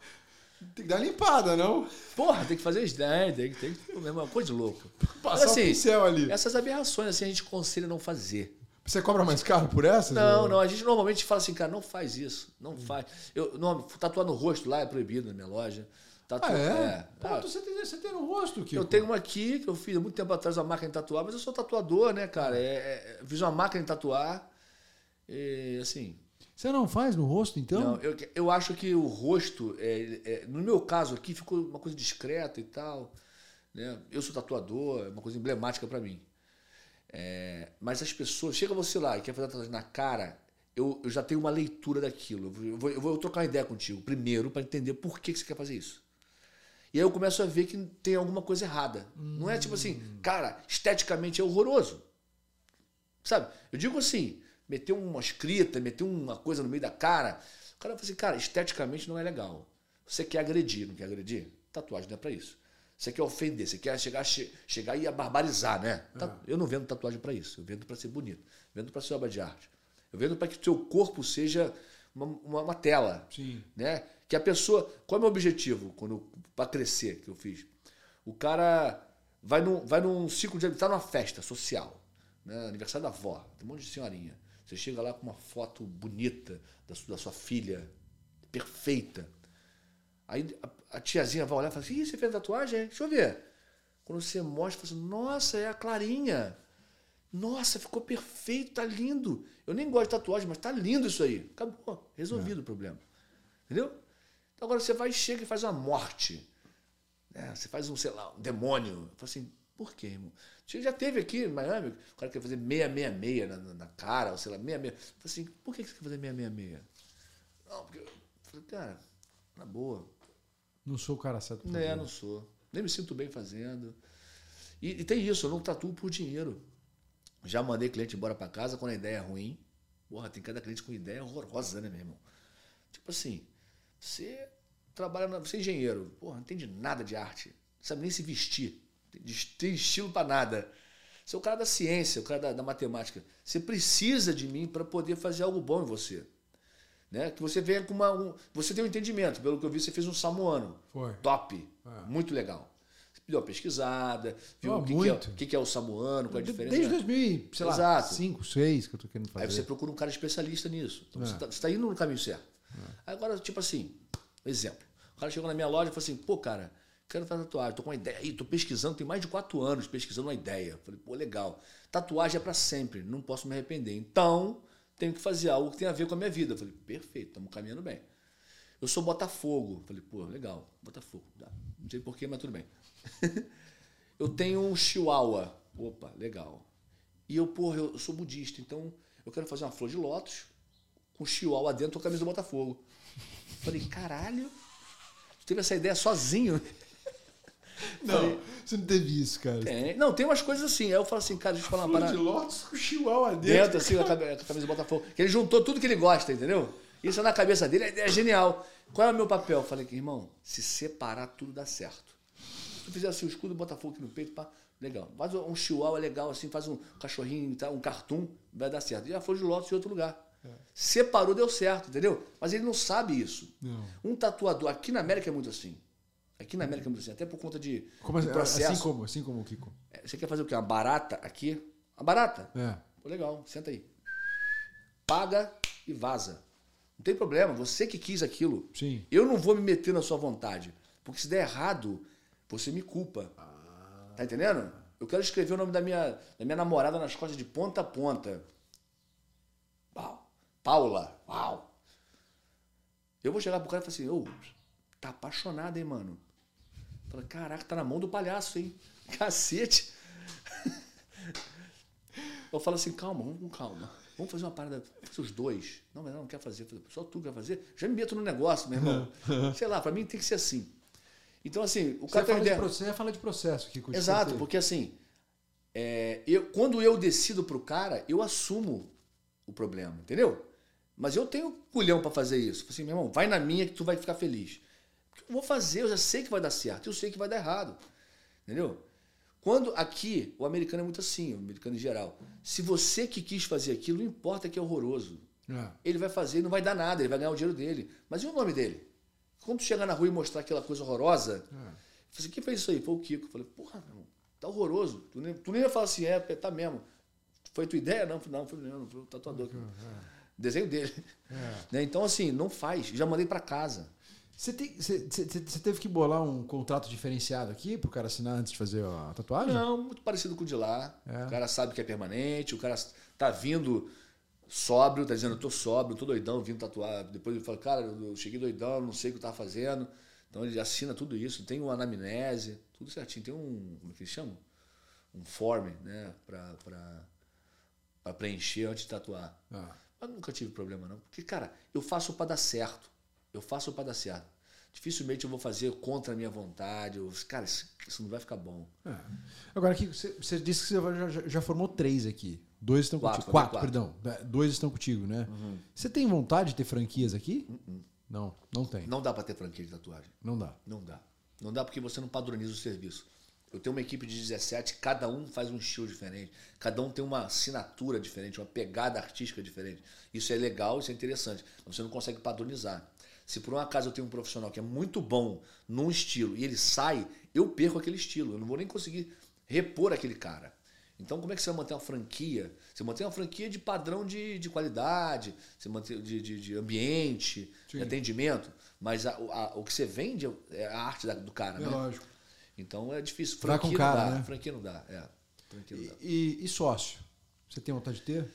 Tem que dar limpada, não? Porra, tem que fazer isso. É, tem que, tem uma coisa de louco. Passar Mas, assim, um pincel ali. Essas aberrações, assim, a gente conselha não fazer. Você cobra mais caro por essas? Não, ou? não. A gente normalmente fala assim, cara, não faz isso. Não hum. faz. Eu, não, tatuar no rosto lá é proibido na minha loja. Tatu... Ah, é? é. Pô, ah, você, tem, você tem no rosto, Kiko. Eu tenho uma aqui que eu fiz há muito tempo atrás uma máquina de tatuar, mas eu sou tatuador, né, cara? É, é, fiz uma máquina de tatuar e, assim... Você não faz no rosto, então? Não, eu, eu acho que o rosto, é, é, no meu caso aqui, ficou uma coisa discreta e tal. Né? Eu sou tatuador, é uma coisa emblemática para mim. É, mas as pessoas... Chega você lá e quer fazer tatuagem na cara, eu, eu já tenho uma leitura daquilo. Eu vou, eu vou trocar uma ideia contigo primeiro para entender por que, que você quer fazer isso. E aí eu começo a ver que tem alguma coisa errada. Hum. Não é tipo assim, cara, esteticamente é horroroso. Sabe? Eu digo assim, meter uma escrita, meter uma coisa no meio da cara. O cara fala assim, cara, esteticamente não é legal. Você quer agredir, não quer agredir? Tatuagem não é pra isso. Você quer ofender, você quer chegar, che chegar e a barbarizar, né? É. Eu não vendo tatuagem para isso. Eu vendo para ser bonito. Vendo para ser obra de arte. Eu vendo para que o seu corpo seja uma, uma, uma tela. Sim. Né? Que a pessoa. Qual é o meu objetivo quando para crescer que eu fiz? O cara vai num, vai num ciclo de. está numa festa social, né? aniversário da avó, tem um monte de senhorinha. Você chega lá com uma foto bonita da sua, da sua filha, perfeita. Aí a, tiazinha vai olhar e fala assim: Ih, você fez tatuagem? Deixa eu ver. Quando você mostra, fala assim: Nossa, é a Clarinha. Nossa, ficou perfeito, tá lindo. Eu nem gosto de tatuagem, mas tá lindo isso aí. Acabou, resolvido é. o problema. Entendeu? Então agora você vai, chega e faz uma morte. né, você faz um, sei lá, um demônio. Eu falei assim, por quê, irmão? Já teve aqui em Miami, o cara quer fazer 666 na, na, na cara, ou sei lá, 66. Eu falei assim, por que você quer fazer 666? Não, porque. Eu falei, cara, na boa. Não sou o cara certo. pra É, não sou. Nem me sinto bem fazendo. E, e tem isso, eu não tatuo por dinheiro. Já mandei cliente embora pra casa quando a ideia é ruim. Porra, tem cada cliente com ideia horrorosa, né, meu irmão? Tipo assim, você trabalha, na, você é engenheiro, porra, não entende nada de arte, não sabe nem se vestir, tem, estilo pra nada. Você é o cara da ciência, o cara da, da matemática. Você precisa de mim para poder fazer algo bom em você. Né? Que você venha com uma. Um, você tem um entendimento, pelo que eu vi, você fez um samoano. Foi. Top. É. Muito legal. Você deu uma pesquisada, viu Oh, o que, que, é, que, que é o samoano, qual é a diferença. Desde 2000, sei lá, Exato. 5, 6 que eu tô querendo fazer. Aí você procura um cara especialista nisso. Então É. você, está indo no caminho certo. Agora, tipo assim, exemplo. O cara chegou na minha loja e falou assim, pô, cara, quero fazer tatuagem, tô com uma ideia aí, tô pesquisando, tem mais de quatro anos pesquisando uma ideia. Falei, pô, legal. Tatuagem é para sempre, não posso me arrepender. Então, tenho que fazer algo que tenha a ver com a minha vida. Falei, perfeito, estamos caminhando bem. Eu sou Botafogo. Falei, pô, legal, Botafogo. Não sei porquê, mas tudo bem. [LAUGHS] eu tenho um chihuahua. Opa, legal. E eu, porra, eu sou budista, então eu quero fazer uma flor de lótus com chihuahua dentro com a camisa do Botafogo. Falei, caralho, tu teve essa ideia sozinho? [LAUGHS] Não, você não teve isso, cara. Tem. Não, tem umas coisas assim. Aí eu falo assim, cara, deixa eu falar uma parada. Lotus com chihuahua Dentro, assim, com a cabe- com a camisa do Botafogo. Que ele juntou tudo que ele gosta, entendeu? Isso é na cabeça dele, a ideia é genial. Qual é o meu papel? Eu falei, irmão, se separar tudo dá certo. Se tu fizer assim, o escudo do Botafogo aqui no peito, pá, legal. Faz um chihuahua legal, assim, faz um cachorrinho, um cartoon, vai dar certo. E a flor de lótus em outro lugar. Separou, deu certo, entendeu? Mas ele não sabe isso. Não. Um tatuador, aqui na América é muito assim. Aqui na América assim, até por conta de, Como, assim, processo. assim como, assim como o Kiko. É, Você quer fazer o quê? Uma barata aqui? Uma barata? É. Pô, legal, senta aí. Paga e vaza. Não tem problema, você que quis aquilo. Sim. Eu não vou me meter na sua vontade. Porque se der errado, você me culpa. Tá entendendo? Eu quero escrever o nome da minha, da minha namorada nas costas de ponta a ponta. Uau. Paula. Uau. Eu vou chegar pro cara e falar assim, ô, tá apaixonado, hein, mano? Fala, caraca, tá na mão do palhaço, hein? [LAUGHS] Cacete. Eu falo assim, calma, vamos com calma. Vamos fazer uma parada, fazer os dois. Não, mas não, não quer fazer. Só tu quer fazer. Já me meto no negócio, meu irmão. [LAUGHS] Sei lá, pra mim tem que ser assim. Então, assim, o Você cara tem fala, de ideia. processo, você ia falar de processo, te Exato, cortei. porque assim, é, eu, quando eu decido pro cara, eu assumo o problema, entendeu? Mas eu tenho culhão pra fazer isso. Assim, meu irmão, vai na minha que tu vai ficar feliz. Vou fazer, eu já sei que vai dar certo, eu sei que vai dar errado. Entendeu? Quando aqui, o americano é muito assim, o americano em geral. Se você que quis fazer aquilo, não importa que é horroroso. É. Ele vai fazer não vai dar nada, ele vai ganhar o dinheiro dele. Mas e o nome dele? Quando tu chegar na rua e mostrar aquela coisa horrorosa, É. eu falei assim, quem fez isso aí? Foi o Kiko. Eu falei, porra, meu irmão, tá horroroso. Tu nem, tu nem ia falar assim, é, tá mesmo. Foi tua ideia? Não, não, foi, não, foi o tatuador. Desenho dele. É. [LAUGHS] Né? Então, assim, não faz. Já mandei pra casa. Você, tem, você, você- teve que bolar um contrato diferenciado aqui pro cara assinar antes de fazer a tatuagem? Não, muito parecido com o de lá. É. O cara sabe que é permanente, o cara tá vindo sóbrio, tá dizendo, eu tô sóbrio, tô doidão, vindo tatuar. Depois ele fala, cara, eu cheguei doidão, não sei o que eu tava fazendo. Então ele assina tudo isso, tem uma anamnese, tudo certinho. Tem um, como é que eles chamam? Um form, né, pra, pra, pra preencher antes de tatuar. Ah. Mas nunca tive problema, não. Porque, cara, eu faço para dar certo. Eu faço para dar certo. Dificilmente eu vou fazer contra a minha vontade. Eu, cara, isso, isso não vai ficar bom. É. Agora, Kiko, você, você disse que você já, já- formou três aqui. Dois estão Quatro, contigo. Quatro, quatro. Uhum. perdão. É, Dois estão contigo, né? Você tem vontade de ter franquias aqui? Não, não tem. Não dá para ter franquia de tatuagem. Não dá. Não dá. Não dá porque você não padroniza o serviço. Eu tenho uma equipe de 17, cada um faz um estilo diferente, cada um tem uma assinatura diferente, uma pegada artística diferente. Isso é legal, isso é interessante. Mas você não consegue padronizar. Se por um acaso eu tenho um profissional que é muito bom num estilo e ele sai, eu perco aquele estilo. Eu não vou nem conseguir repor aquele cara. Então, como é que você vai manter uma franquia? Você mantém uma franquia de padrão de, de qualidade, você mantém de, de, de ambiente, de Sim. atendimento, mas a- a- o que você vende é a arte da- do cara, É né? lógico. Então é difícil. Franquia cara, não dá. né? Franquia não dá. É. Franquia não E, dá. e- e sócio? Você tem vontade de ter?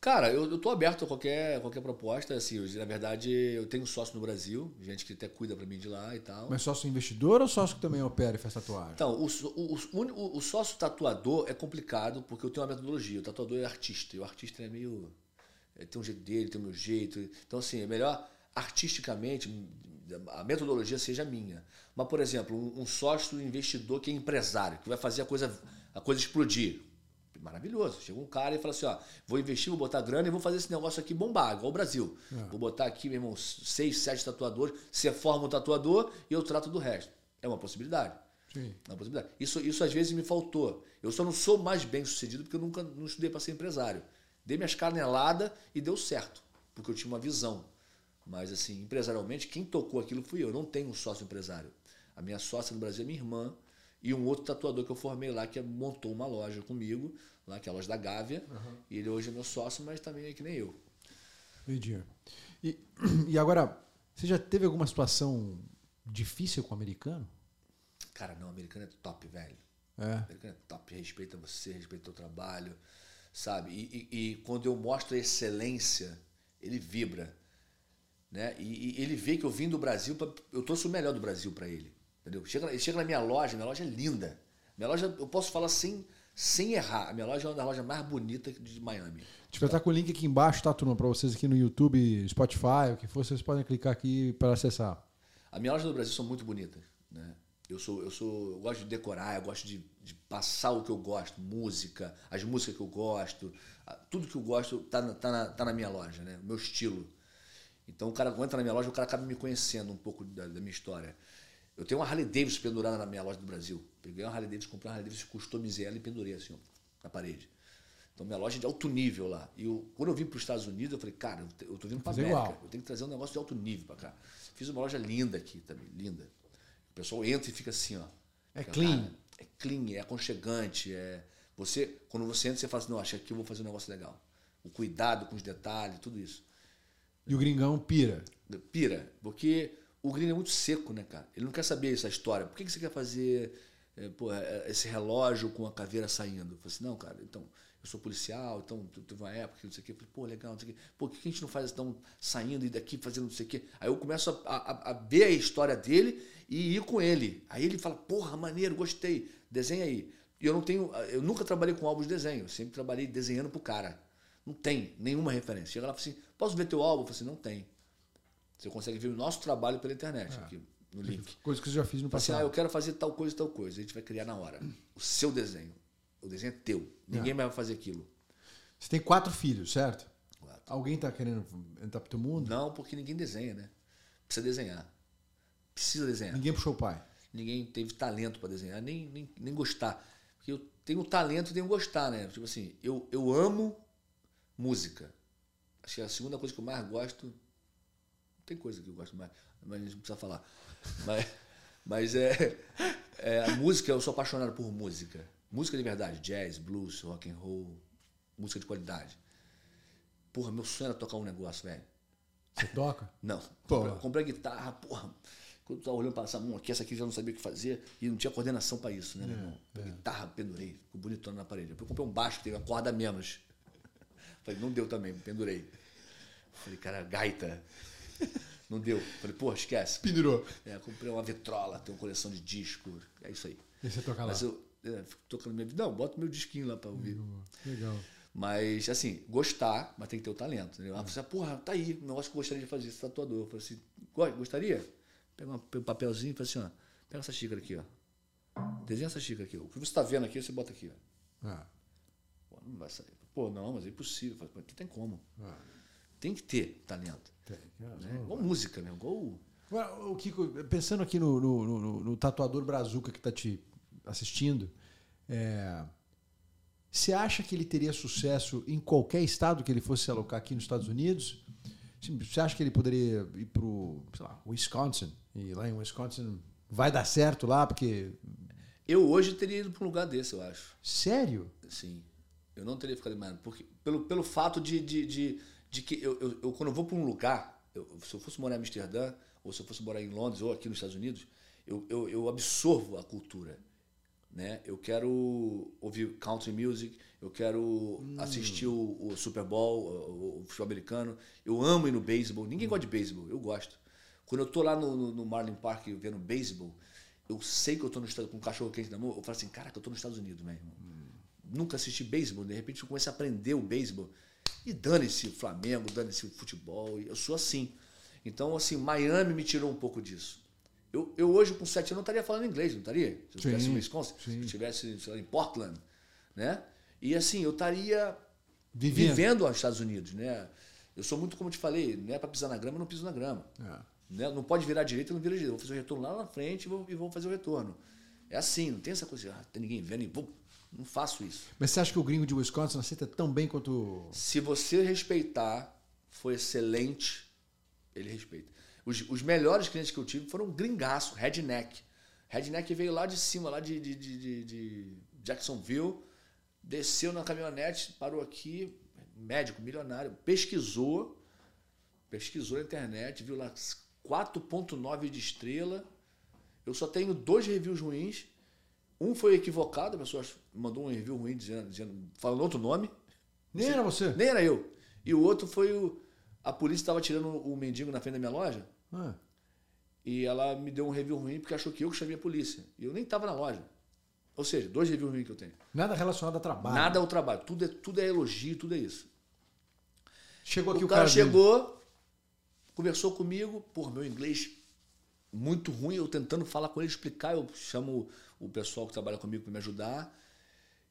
Cara, eu, eu tô aberto a qualquer, qualquer proposta. Assim, eu, na verdade, eu tenho sócio no Brasil, gente que até cuida para mim de lá e tal. Mas sócio investidor ou sócio que também opera e faz tatuagem? Então, o, o, o, o, sócio tatuador é complicado porque eu tenho uma metodologia. O tatuador é artista e o artista é meio. Ele tem um jeito dele, tem o meu jeito. Então, assim, é melhor artisticamente a metodologia seja minha. Mas, por exemplo, um, um sócio investidor que é empresário, que vai fazer a coisa, a coisa explodir maravilhoso. Chega um cara e fala assim: ó, vou investir, vou botar grana e vou fazer esse negócio aqui bombar, igual o Brasil. É. Vou botar aqui, meu irmão, seis, sete tatuadores, você forma um tatuador e eu trato do resto. É uma possibilidade. Sim. É uma possibilidade. Isso, isso às vezes me faltou. Eu só não sou mais bem sucedido porque eu nunca não estudei para ser empresário. Dei minhas caneladas e deu certo, porque eu tinha uma visão. Mas, assim, empresarialmente, quem tocou aquilo fui eu. Eu não tenho um sócio empresário. A minha sócia no Brasil é minha irmã e um outro tatuador que eu formei lá que montou uma loja comigo lá, que é a loja da Gávea. Uhum. E ele hoje é meu sócio, mas também é que nem eu. Entendi. E, [CLEARS THROAT] e agora, você já teve alguma situação difícil com o americano? Cara, não, o americano é top, velho. É. O americano é top, respeita você, respeita o trabalho, sabe? E, e, e quando eu mostro a excelência, ele vibra. Né? E, e, ele vê que eu vim do Brasil, pra, eu trouxe o melhor do Brasil para ele. Entendeu? Chega, ele chega na minha loja, minha loja é linda. Minha loja, eu posso falar sem, sem errar. A minha loja é uma das lojas mais bonitas de Miami. Eu estar com o link aqui embaixo, tá, turma? Para vocês aqui no YouTube, Spotify, o que for, vocês podem clicar aqui para acessar. A minha loja no Brasil são muito bonitas. Né? Eu, sou, eu, sou, eu gosto de decorar, eu gosto de, de passar o que eu gosto, música, as músicas que eu gosto, tudo que eu gosto tá, na, tá, na, tá na minha loja, né? o meu estilo. Então o cara entra na minha loja, o cara acaba me conhecendo um pouco da, da minha história. Eu tenho uma Harley Davidson pendurada na minha loja do Brasil. Peguei uma Harley Davidson, comprei uma Harley Davidson, customizei ela e pendurei assim, ó, na parede. Então, minha loja é de alto nível lá. E eu, quando eu vim para os Estados Unidos, eu falei, cara, eu tô vindo para América. Igual. Eu tenho que trazer um negócio de alto nível para cá. Fiz uma loja linda aqui também, linda. O pessoal entra e fica assim, ó. É clean. Cara, é clean, é aconchegante. É... Você, quando você entra, você fala assim, não, acho que eu vou fazer um negócio legal. O cuidado com os detalhes, tudo isso. E o gringão pira? Pira, porque o gringo é muito seco, né, cara? Ele não quer saber essa história. Por que, que você quer fazer é, pô, é, esse relógio com a caveira saindo? Eu falei assim, não, cara, então, eu sou policial, então teve uma época que não sei o quê. Eu falei, pô, legal, não sei o quê. Pô, por que a gente não faz então saindo e daqui fazendo não sei o quê? Aí eu começo a, a, a ver a história dele e ir com ele. Aí ele fala, porra, maneiro, gostei, desenha aí. E eu não tenho, eu nunca trabalhei com álbum de desenho, eu sempre trabalhei desenhando pro cara. Não tem nenhuma referência. Chega lá e fala assim, posso ver teu álbum? Eu falei assim, não tem. Você consegue ver o nosso trabalho pela internet, é. aqui no link. [LAUGHS] Coisa que você já fiz no passado. Assim, ah, eu quero fazer tal coisa, tal coisa. A gente vai criar na hora. O seu desenho. O desenho é teu. Ninguém é. vai fazer aquilo. Você tem quatro filhos, certo? Quatro. Alguém está querendo entrar pro teu mundo? Não, porque ninguém desenha, né? Precisa desenhar. Precisa desenhar. Ninguém puxou o pai. Ninguém teve talento para desenhar, nem, nem, nem gostar. Porque eu tenho talento e tenho gostar, né? Tipo assim, eu, eu amo música. Acho que a segunda coisa que eu mais gosto tem coisa que eu gosto mais, mas a gente não precisa falar. Mas, mas é, é, a música, eu sou apaixonado por música. Música de verdade, jazz, blues, rock and roll, música de qualidade. Porra, meu sonho era tocar um negócio, velho. Você toca? Não. Comprei, comprei a guitarra, porra. Quando eu tava olhando para essa mão aqui, essa aqui já não sabia o que fazer e não tinha coordenação para isso, né, é, meu irmão? É. Guitarra, pendurei, ficou bonitona na parede. Eu comprei um baixo que teve a corda menos. [LAUGHS] Falei, não deu também, pendurei. Falei, cara, gaita. Não deu. Falei, pô, esquece. Pendurou. É, comprei uma vitrola, tenho uma coleção de discos. É isso aí. E você toca lá? Mas eu é, fico tocando minha vida. Não, bota meu disquinho lá pra ouvir. Legal. Mas, assim, gostar, mas tem que ter o talento. Entendeu? Ela falou assim, porra, tá aí, um negócio que eu gostaria de fazer, esse tatuador. Eu falei assim, gostaria? Pega um papelzinho e fala assim, ó, pega essa xícara aqui, ó. Desenha essa xícara aqui. O que você tá vendo aqui, você bota aqui, ó. Ah. Pô, não vai sair. Pô, não, mas é impossível. Falei, não tem como. Ah. Tem que ter talento. Tem. Né? Igual música, né? Igual. o Kiko, pensando aqui no, no, no, no tatuador Brazuca que está te assistindo, é, você acha que ele teria sucesso em qualquer estado que ele fosse se alocar aqui nos Estados Unidos? Você acha que ele poderia ir para o Wisconsin? E lá em Wisconsin vai dar certo lá? Porque. Eu hoje teria ido para um lugar desse, eu acho. Sério? Sim. Eu não teria ficado em porque Pelo, pelo fato de, de, de de que eu, eu, eu quando eu vou para um lugar, eu, se eu fosse morar em Amsterdã, ou se eu fosse morar em Londres, ou aqui nos Estados Unidos, eu, eu, eu absorvo a cultura. né? Eu quero ouvir country music, eu quero Hum. assistir o, o Super Bowl, o, o futebol americano. Eu amo ir no beisebol. Ninguém gosta de beisebol, eu gosto. Quando eu tô lá no, no, no Marlin Park vendo beisebol, eu sei que eu tô no estado com um cachorro quente na mão, eu falo assim, caraca, eu tô nos Estados Unidos, meu irmão. Nunca assisti beisebol, de repente eu começo a aprender o beisebol. E dane-se o Flamengo, dane-se o futebol, eu sou assim. Então, assim, Miami me tirou um pouco disso. Eu, eu hoje, com sete anos, não estaria falando inglês, não estaria? Se eu estivesse no Wisconsin, se sim. eu estivesse em Portland, né? E assim, eu estaria Vivendo. vivendo aos Estados Unidos, né? Eu sou muito, como eu te falei, não é para pisar na grama, eu não piso na grama. É. Né? Não pode virar direita, eu não viro direita. Eu vou fazer o retorno lá na frente e vou, e vou fazer o retorno. É assim, não tem essa coisa, ah, tem ninguém vendo e vou. Não faço isso. Mas você acha que o gringo de Wisconsin aceita tão bem quanto. Se você respeitar, foi excelente, ele respeita. Os, os melhores clientes que eu tive foram gringaço, redneck. Redneck veio lá de cima, lá de, de, de, de- de Jacksonville, desceu na caminhonete, parou aqui, médico, milionário, pesquisou, pesquisou na internet, viu lá 4.9 de estrela. Eu só tenho dois reviews ruins. Um foi equivocado, a pessoa mandou um review ruim dizendo, dizendo falando outro nome. Nem era você? Nem era eu. E o outro foi o. A polícia estava tirando o mendigo na frente da minha loja Ah, e ela me deu um review ruim porque achou que eu que chamei a polícia. E eu nem estava na loja. Ou seja, dois reviews ruins que eu tenho. nada relacionado a trabalho. Nada ao trabalho. Tudo é, tudo é elogio, tudo é isso. Chegou aqui o, o, cara, cara dele. chegou, conversou comigo, por meu inglês muito ruim, eu tentando falar com ele, explicar, eu chamo o pessoal que trabalha comigo para me ajudar.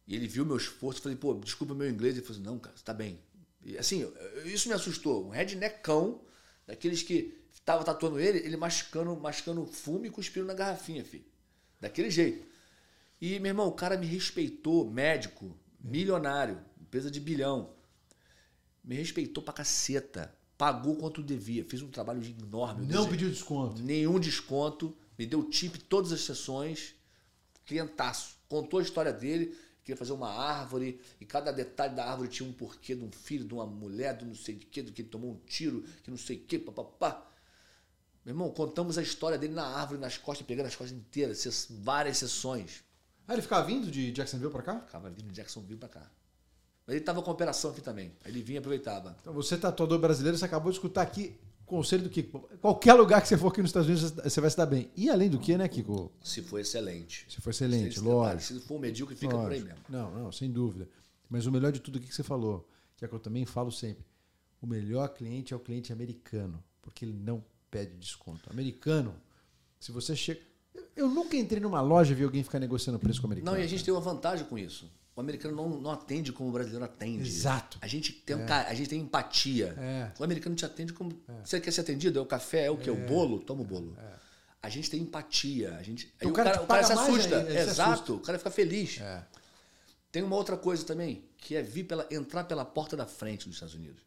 E ele viu meu esforço, eu falei, pô, desculpa meu inglês. Ele falou assim, não, cara, você tá bem. E, assim, isso me assustou. Um redneckão, daqueles que tava tatuando ele, ele mascando, mascando fumo e cuspindo na garrafinha, filho. Daquele jeito. E, meu irmão, o cara me respeitou, médico, milionário, empresa de bilhão. Me respeitou pra caceta. Pagou quanto devia. Fiz um trabalho enorme. Não pediu desconto. Nenhum desconto. Me deu tip todas as sessões. Clientaço. Contou a história dele. Queria fazer uma árvore. E cada detalhe da árvore tinha um porquê de um filho, de uma mulher, de não sei de quê, do que ele tomou um tiro, que não sei o quê, papapá. Meu irmão, contamos a história dele na árvore, nas costas, pegando as costas inteiras, várias sessões. Ah, ele ficava vindo de Jacksonville pra cá? Ficava vindo de Jacksonville pra cá. Mas ele tava com operação aqui também. Aí ele vinha e aproveitava. Então, você, tatuador brasileiro, você acabou de escutar aqui conselho do Kiko. Qualquer lugar que você for aqui nos Estados Unidos, você vai se dar bem. E além do que, né, Kiko? Se for excelente. Se for excelente, detalhe, lógico. Se for medíocre, fica por aí Lógico. mesmo. Não, não, sem dúvida. Mas o melhor de tudo aqui que você falou, que é o que eu também falo sempre, o melhor cliente é o cliente americano, porque ele não pede desconto. Americano, se você chega. Eu- Eu nunca entrei numa loja e vi alguém ficar negociando preço com o americano. Não, e a gente tem uma vantagem com isso. O americano não, não atende como o brasileiro atende. Exato. A gente tem, um ca- a gente tem empatia. É. O americano te atende como. Você quer ser atendido? É o café, é o que? O bolo? Toma o bolo. A gente tem empatia. A gente... Então o o cara cara, o cara se assusta. Exato. assusta. O cara fica feliz. É. Tem uma outra coisa também, que é vir pela, entrar pela porta da frente dos Estados Unidos.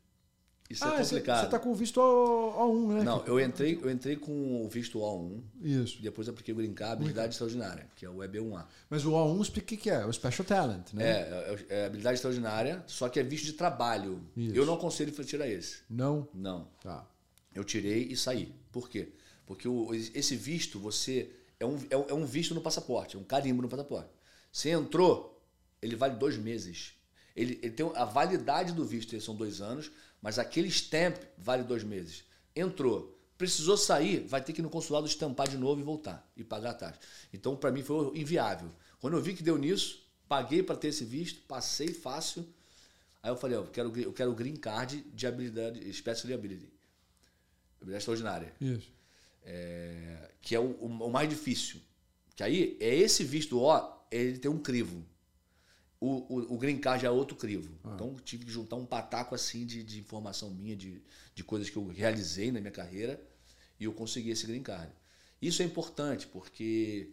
Isso Ah, é complicado. você tá com o visto O1, né? Não, eu entrei, eu entrei com o visto O1, Isso. depois apliquei o Green Card, habilidade extraordinária, que é o EB1A. Mas o O1, explica o que que é? O Special Talent, né? É, é, é habilidade extraordinária, só que é visto de trabalho. Isso. Eu não aconselho tirar esse. Não? Não. Tá. Eu tirei e saí. Por quê? Porque o- esse visto, você. É um, é um- é um visto no passaporte, é um carimbo no passaporte. Você entrou, ele vale dois meses. Ele, ele tem a validade do visto, são dois anos, mas aquele stamp vale dois meses. Entrou, precisou sair, vai ter que ir no consulado estampar de novo e voltar e pagar a taxa. Então, para mim, foi inviável. Quando eu vi que deu nisso, paguei para ter esse visto, passei fácil. Aí eu falei, ó, eu quero, eu quero o green card de habilidade, special ability. Habilidade extraordinária. Isso. É, que é o, o- o mais difícil. Que aí é esse visto O, ele tem um crivo. O, o, o green card é outro crivo. Então eu tive que juntar um pataco assim de, de informação minha, de, de coisas que eu realizei na minha carreira, e eu consegui esse green card. Isso é importante, porque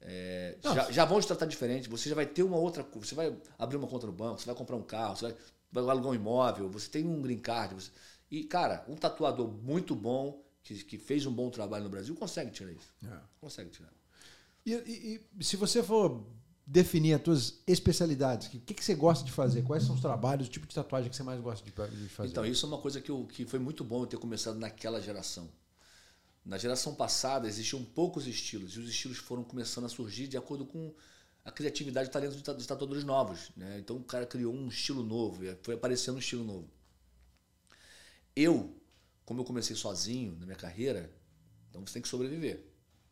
é, já, já vão te tratar diferente, você já vai ter uma outra você vai abrir uma conta no banco, você vai comprar um carro, você vai, vai alugar um imóvel, você tem um green card. você- e, cara, um tatuador muito bom, que, que fez um bom trabalho no Brasil, consegue tirar isso. É. Consegue tirar. E, e- e se você for definir as tuas especialidades, o que, que, que você gosta de fazer? Quais são os trabalhos, o tipo de tatuagem que você mais gosta de, de fazer? Então, isso é uma coisa que, eu, que foi muito bom eu ter começado naquela geração. Na geração passada existiam poucos estilos e os estilos foram começando a surgir de acordo com a criatividade e talento dos tatuadores novos. Né? Então o cara criou um estilo novo, foi aparecendo um estilo novo. Eu, como eu comecei sozinho na minha carreira, então você tem que sobreviver.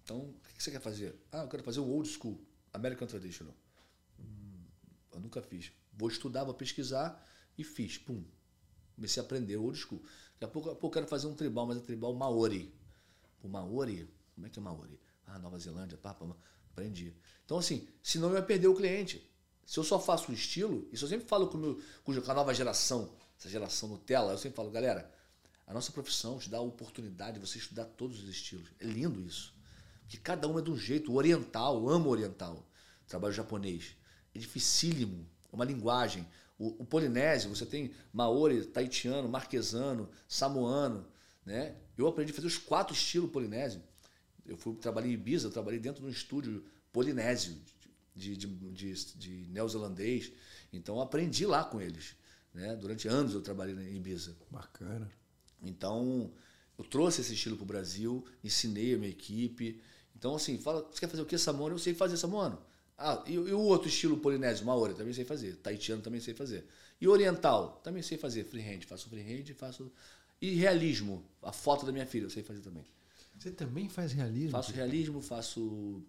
Então, o que você quer fazer? Ah, eu quero fazer o old school, American Traditional. Hum, eu nunca fiz. Vou estudar, vou pesquisar e fiz. Pum. Comecei a aprender old school. Daqui a pouco, a pouco eu quero fazer um tribal, mas é tribal Maori. O Maori? Como é que é Maori? Ah, Nova Zelândia, pá, aprendi. Então, assim, senão eu ia perder o cliente. Se eu só faço o estilo, isso eu sempre falo com, meu, com a nova geração, essa geração Nutella, eu sempre falo, galera, a nossa profissão te dá a oportunidade de você estudar todos os estilos. É lindo isso. Porque cada um é de um jeito. O oriental, eu amo o oriental. Trabalho japonês. É dificílimo. É uma linguagem. O, o polinésio, você tem maori, taitiano, marquesano, samoano. Né? Eu aprendi a fazer os quatro estilos polinésio. Eu fui, trabalhei em Ibiza, eu trabalhei dentro de um estúdio polinésio, de, de, de, de neozelandês. Então aprendi lá com eles. Né? Durante anos eu trabalhei em Ibiza. Bacana. Então, eu trouxe esse estilo para o Brasil, ensinei a minha equipe. Então, assim, fala, você quer fazer o que, Samoano? Eu sei fazer Samoano. Ah, e, e, o outro estilo polinésio, Maori, também sei fazer. Taitiano também sei fazer. E oriental, também sei fazer. Freehand, faço freehand, faço... E realismo, a foto da minha filha, eu sei fazer também. Você também faz realismo? Faço realismo, faço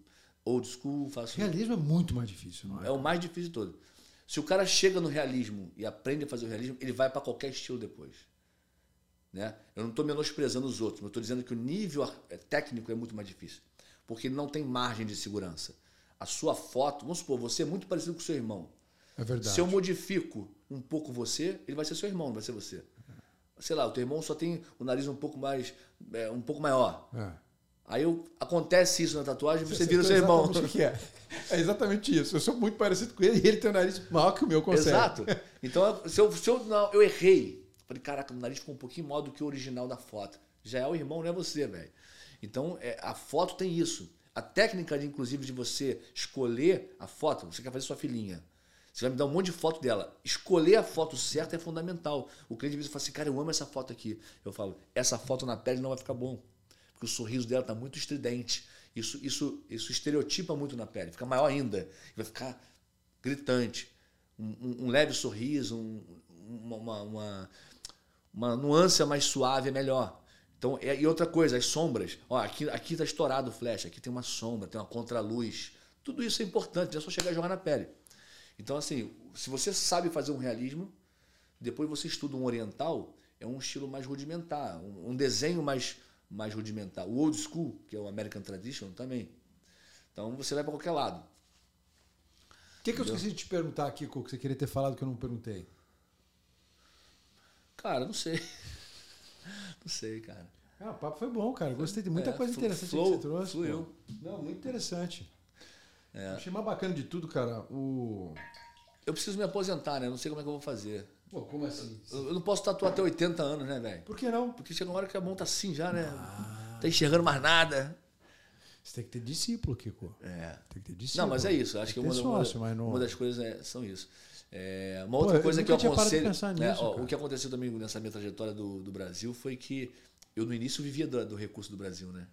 old school, faço... Realismo é muito mais difícil, não é? É o mais difícil de todo. Se o cara chega no realismo e aprende a fazer o realismo, ele vai para qualquer estilo depois. Né? Eu não estou menosprezando os outros, mas estou dizendo que o nível é, técnico é muito mais difícil. Porque ele não tem margem de segurança. A sua foto, vamos supor, você é muito parecido com o seu irmão. É verdade. Se eu modifico um pouco você, ele vai ser seu irmão, não vai ser você. Sei lá, o teu irmão só tem o nariz um pouco mais, é, um pouco maior. É. Aí eu, acontece isso na tatuagem, você, você vira seu irmão. O que é. é exatamente isso. Eu sou muito parecido com ele e ele tem o nariz maior que o meu, consegue. Exato. Então, se eu, se eu, não, eu errei, Falei, caraca, o nariz ficou um pouquinho maior do que o original da foto. Já é o irmão, não é você, velho. Então, é, a foto tem isso. A técnica, de, inclusive, de você escolher a foto, você quer fazer sua filhinha. Você vai me dar um monte de foto dela. Escolher a foto certa é fundamental. O cliente vezes fala assim, cara, eu amo essa foto aqui. Eu falo, essa foto na pele não vai ficar bom. Porque o sorriso dela está muito estridente. Isso, isso, isso estereotipa muito na pele. Fica maior ainda. Vai ficar gritante. Um, um, um leve sorriso, um, uma, uma, uma nuance mais suave é melhor. Então, é, e outra coisa, as sombras. Ó, aqui aqui está estourado o flash, aqui tem uma sombra, tem uma contraluz. Tudo isso é importante, é só chegar e jogar na pele. Então, assim, se você sabe fazer um realismo, depois você estuda um oriental, é um estilo mais rudimentar, um, um desenho mais, mais rudimentar. O old school, que é o American Tradition, também. Então, você vai para qualquer lado. O que, que eu esqueci de te perguntar aqui, que você queria ter falado que eu não perguntei? Cara, não sei. [LAUGHS] Não sei, cara. Ah, o papo foi bom, cara. Gostei de muita é, coisa interessante flow, que você trouxe. Fluiu. Não, muito interessante. É. Achei mais bacana de tudo, cara. O... Eu preciso me aposentar, né? Não sei como é que eu vou fazer. Pô, como assim? Eu, eu não posso tatuar até 80 anos, né, velho? Por que não? Porque chega uma hora que a mão tá assim já, né? Ah. Tá enxergando mais nada. Você tem que ter discípulo, Kiko. É. Tem que ter discípulo. Não, mas é isso. Acho que, que uma, sócio, uma, não... uma, das coisas é, são isso. É, uma outra Pô, coisa eu que eu aconselho. Né, ó, o que aconteceu também nessa minha trajetória do, do Brasil foi que eu no início vivia do, do, recurso do Brasil, né?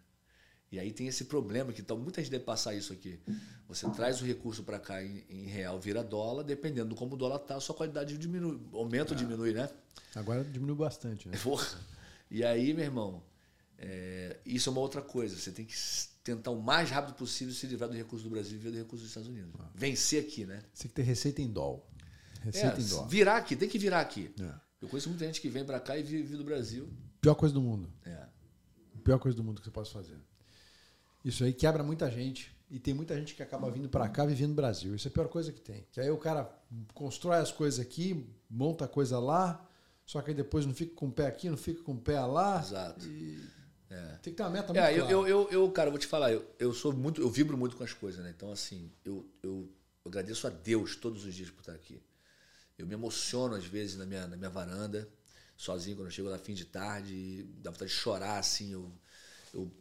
E aí tem esse problema que então, muita gente deve passar isso aqui. Você traz o recurso para cá em, em, real, vira dólar, dependendo de como o dólar tá, a sua qualidade diminui, aumenta ou é. diminui, né? Agora diminui bastante, né? Porra. E aí, meu irmão, é, isso é uma outra coisa. Você tem que tentar o mais rápido possível se livrar do recurso do Brasil e viver do recurso dos Estados Unidos. Ah. Vencer aqui, né? Você tem que ter receita em dólar. Receita é, em dólar. Virar aqui, tem que virar aqui. É. Eu conheço muita gente que vem para cá e vive do Brasil. Pior coisa do mundo. É. Pior coisa do mundo que você pode fazer. Isso aí quebra muita gente. E tem muita gente que acaba vindo para cá vivendo no Brasil. Isso é a pior coisa que tem. Que aí o cara constrói as coisas aqui, monta a coisa lá, só que aí depois não fica com o pé aqui, não fica com o pé lá. Exato. E... É. Tem que ter uma meta é, muito é, eu, eu, eu, cara, vou te falar, eu, eu sou muito, eu vibro muito com as coisas, né? Então, assim, eu, eu, eu agradeço a Deus todos os dias por estar aqui. Eu me emociono às vezes na minha, na minha varanda, sozinho, quando eu chego lá fim de tarde, dá vontade de chorar, assim. Eu, eu,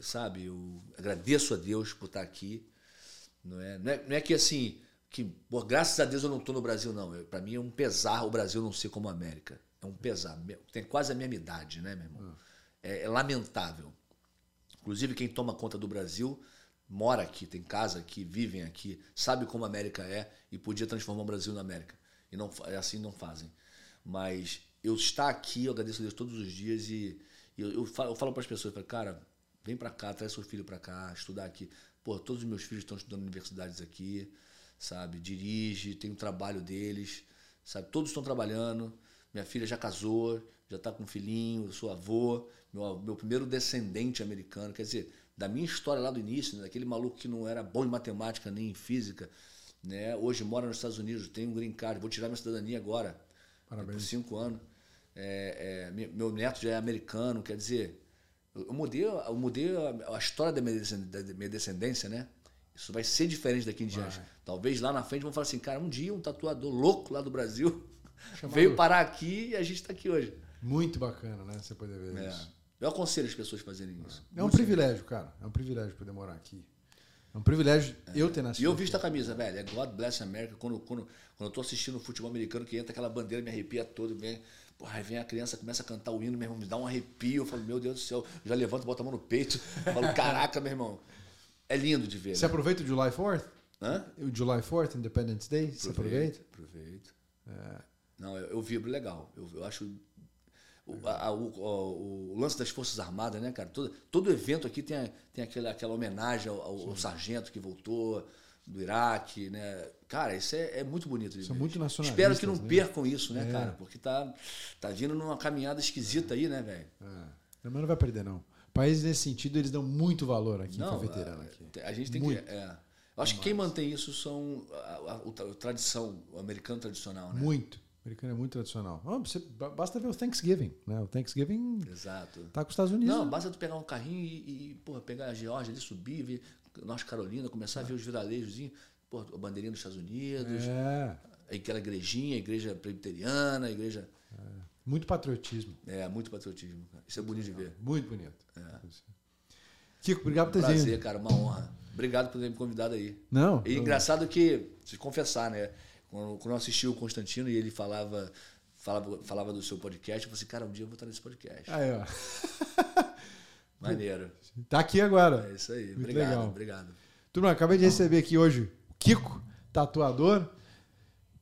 sabe, eu agradeço a Deus por estar aqui. Não é, não é, não é que assim, que por, graças a Deus eu não estou no Brasil, não. Para mim é um pesar o Brasil não ser como a América. É um pesar. Tem quase a mesma idade, né, meu irmão? É, é lamentável. Inclusive, quem toma conta do Brasil mora aqui, tem casa aqui, vivem aqui, sabe como a América é e podia transformar o Brasil na América. E não assim não fazem. Mas eu estar aqui, eu agradeço a Deus todos os dias e, e eu, eu, falo, falo para as pessoas, falo, cara, vem para cá, traz seu filho para cá, estudar aqui. Pô, todos os meus filhos estão estudando universidades aqui, sabe? Dirige, tem o trabalho deles, sabe? Todos estão trabalhando. Minha filha já casou, já está com um filhinho, sou avô, meu, meu primeiro descendente americano. Quer dizer, da minha história lá do início, né, daquele maluco que não era bom em matemática nem em física, né? hoje mora nos Estados Unidos, tem um green card, vou tirar minha cidadania agora, Parabéns. por cinco anos. É, é, meu neto já é americano, quer dizer, eu mudei, eu mudei a, história da minha descendência, né? Isso vai ser diferente daqui em diante. Talvez lá na frente vão falar assim, cara, um dia um tatuador louco lá do Brasil Chamado... [LAUGHS] veio parar aqui e a gente está aqui hoje. Muito bacana, né? Você poder ver é. isso. Eu aconselho as pessoas a fazerem isso. É um privilégio, cara. É um privilégio poder morar aqui. É um privilégio eu ter nascido. E eu visto a camisa, velho. É God Bless America. Quando, quando, quando eu tô assistindo o futebol americano, que entra aquela bandeira, me arrepia todo. Vem, porra, aí vem a criança, começa a cantar o hino, meu irmão, me dá um arrepio. Eu falo, meu Deus do céu. Eu já levanto, boto a mão no peito. falo, caraca, meu irmão. É lindo de ver. Você né? aproveita o July 4th? Hã? O July 4th, Independence Day? Aproveito, você aproveita? Aproveito. É. Não, eu, eu vibro legal. Eu, eu acho o, a, o, o, lance das Forças Armadas, né, cara? Todo, todo evento aqui tem, tem aquela, aquela homenagem ao, ao sargento que voltou do Iraque, né? Cara, isso é, é muito bonito. São muito nacionalistas. Espero que não né? percam isso, né, é. cara? Porque tá, tá vindo numa caminhada esquisita aí, né, velho? É. Mas não vai perder, não. Países nesse sentido, eles dão muito valor aqui não, para veterano. Aqui. A gente tem muito. que. É. Eu acho que quem mantém isso são a, a, a, a tradição, o americano tradicional, né? Muito americano é muito tradicional. Oh, você, basta ver o Thanksgiving, né? O Thanksgiving Exato. tá com os Estados Unidos. Não, né? basta tu pegar um carrinho e, e porra, pegar a Geórgia ali, subir, ver Norte Carolina, começar é. a ver os porra, a bandeirinha dos Estados Unidos, é. aquela igrejinha, a igreja presbiteriana, a igreja... É. Muito patriotismo. É, muito patriotismo. Isso é bonito de ver. Muito bonito. É. Kiko, obrigado por ter vindo. Prazer, cara, uma honra. Obrigado por ter me convidado aí. Não. E engraçado que, se confessar, né? Quando, quando eu assisti o Constantino e ele falava, falava, falava do seu podcast, eu falei assim, cara, um dia eu vou estar nesse podcast. Aí, ó. [LAUGHS] Maneiro. Tá aqui agora. É isso aí. Muito obrigado, legal. obrigado. Turma, acabei de receber aqui hoje o Kiko, tatuador.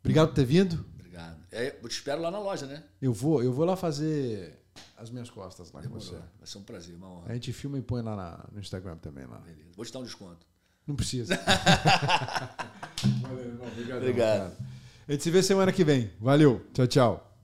Obrigado por ter vindo. Obrigado. É, eu te espero lá na loja, né? Eu vou, eu vou lá fazer as minhas costas lá Demorou. com você. Vai ser um prazer, uma honra. A gente filma e põe lá na, no Instagram também. Lá. Beleza. Vou te dar um desconto. Não precisa. [LAUGHS] Valeu, irmão. Obrigado. Obrigado. A gente se vê semana que vem. Valeu. Tchau, tchau.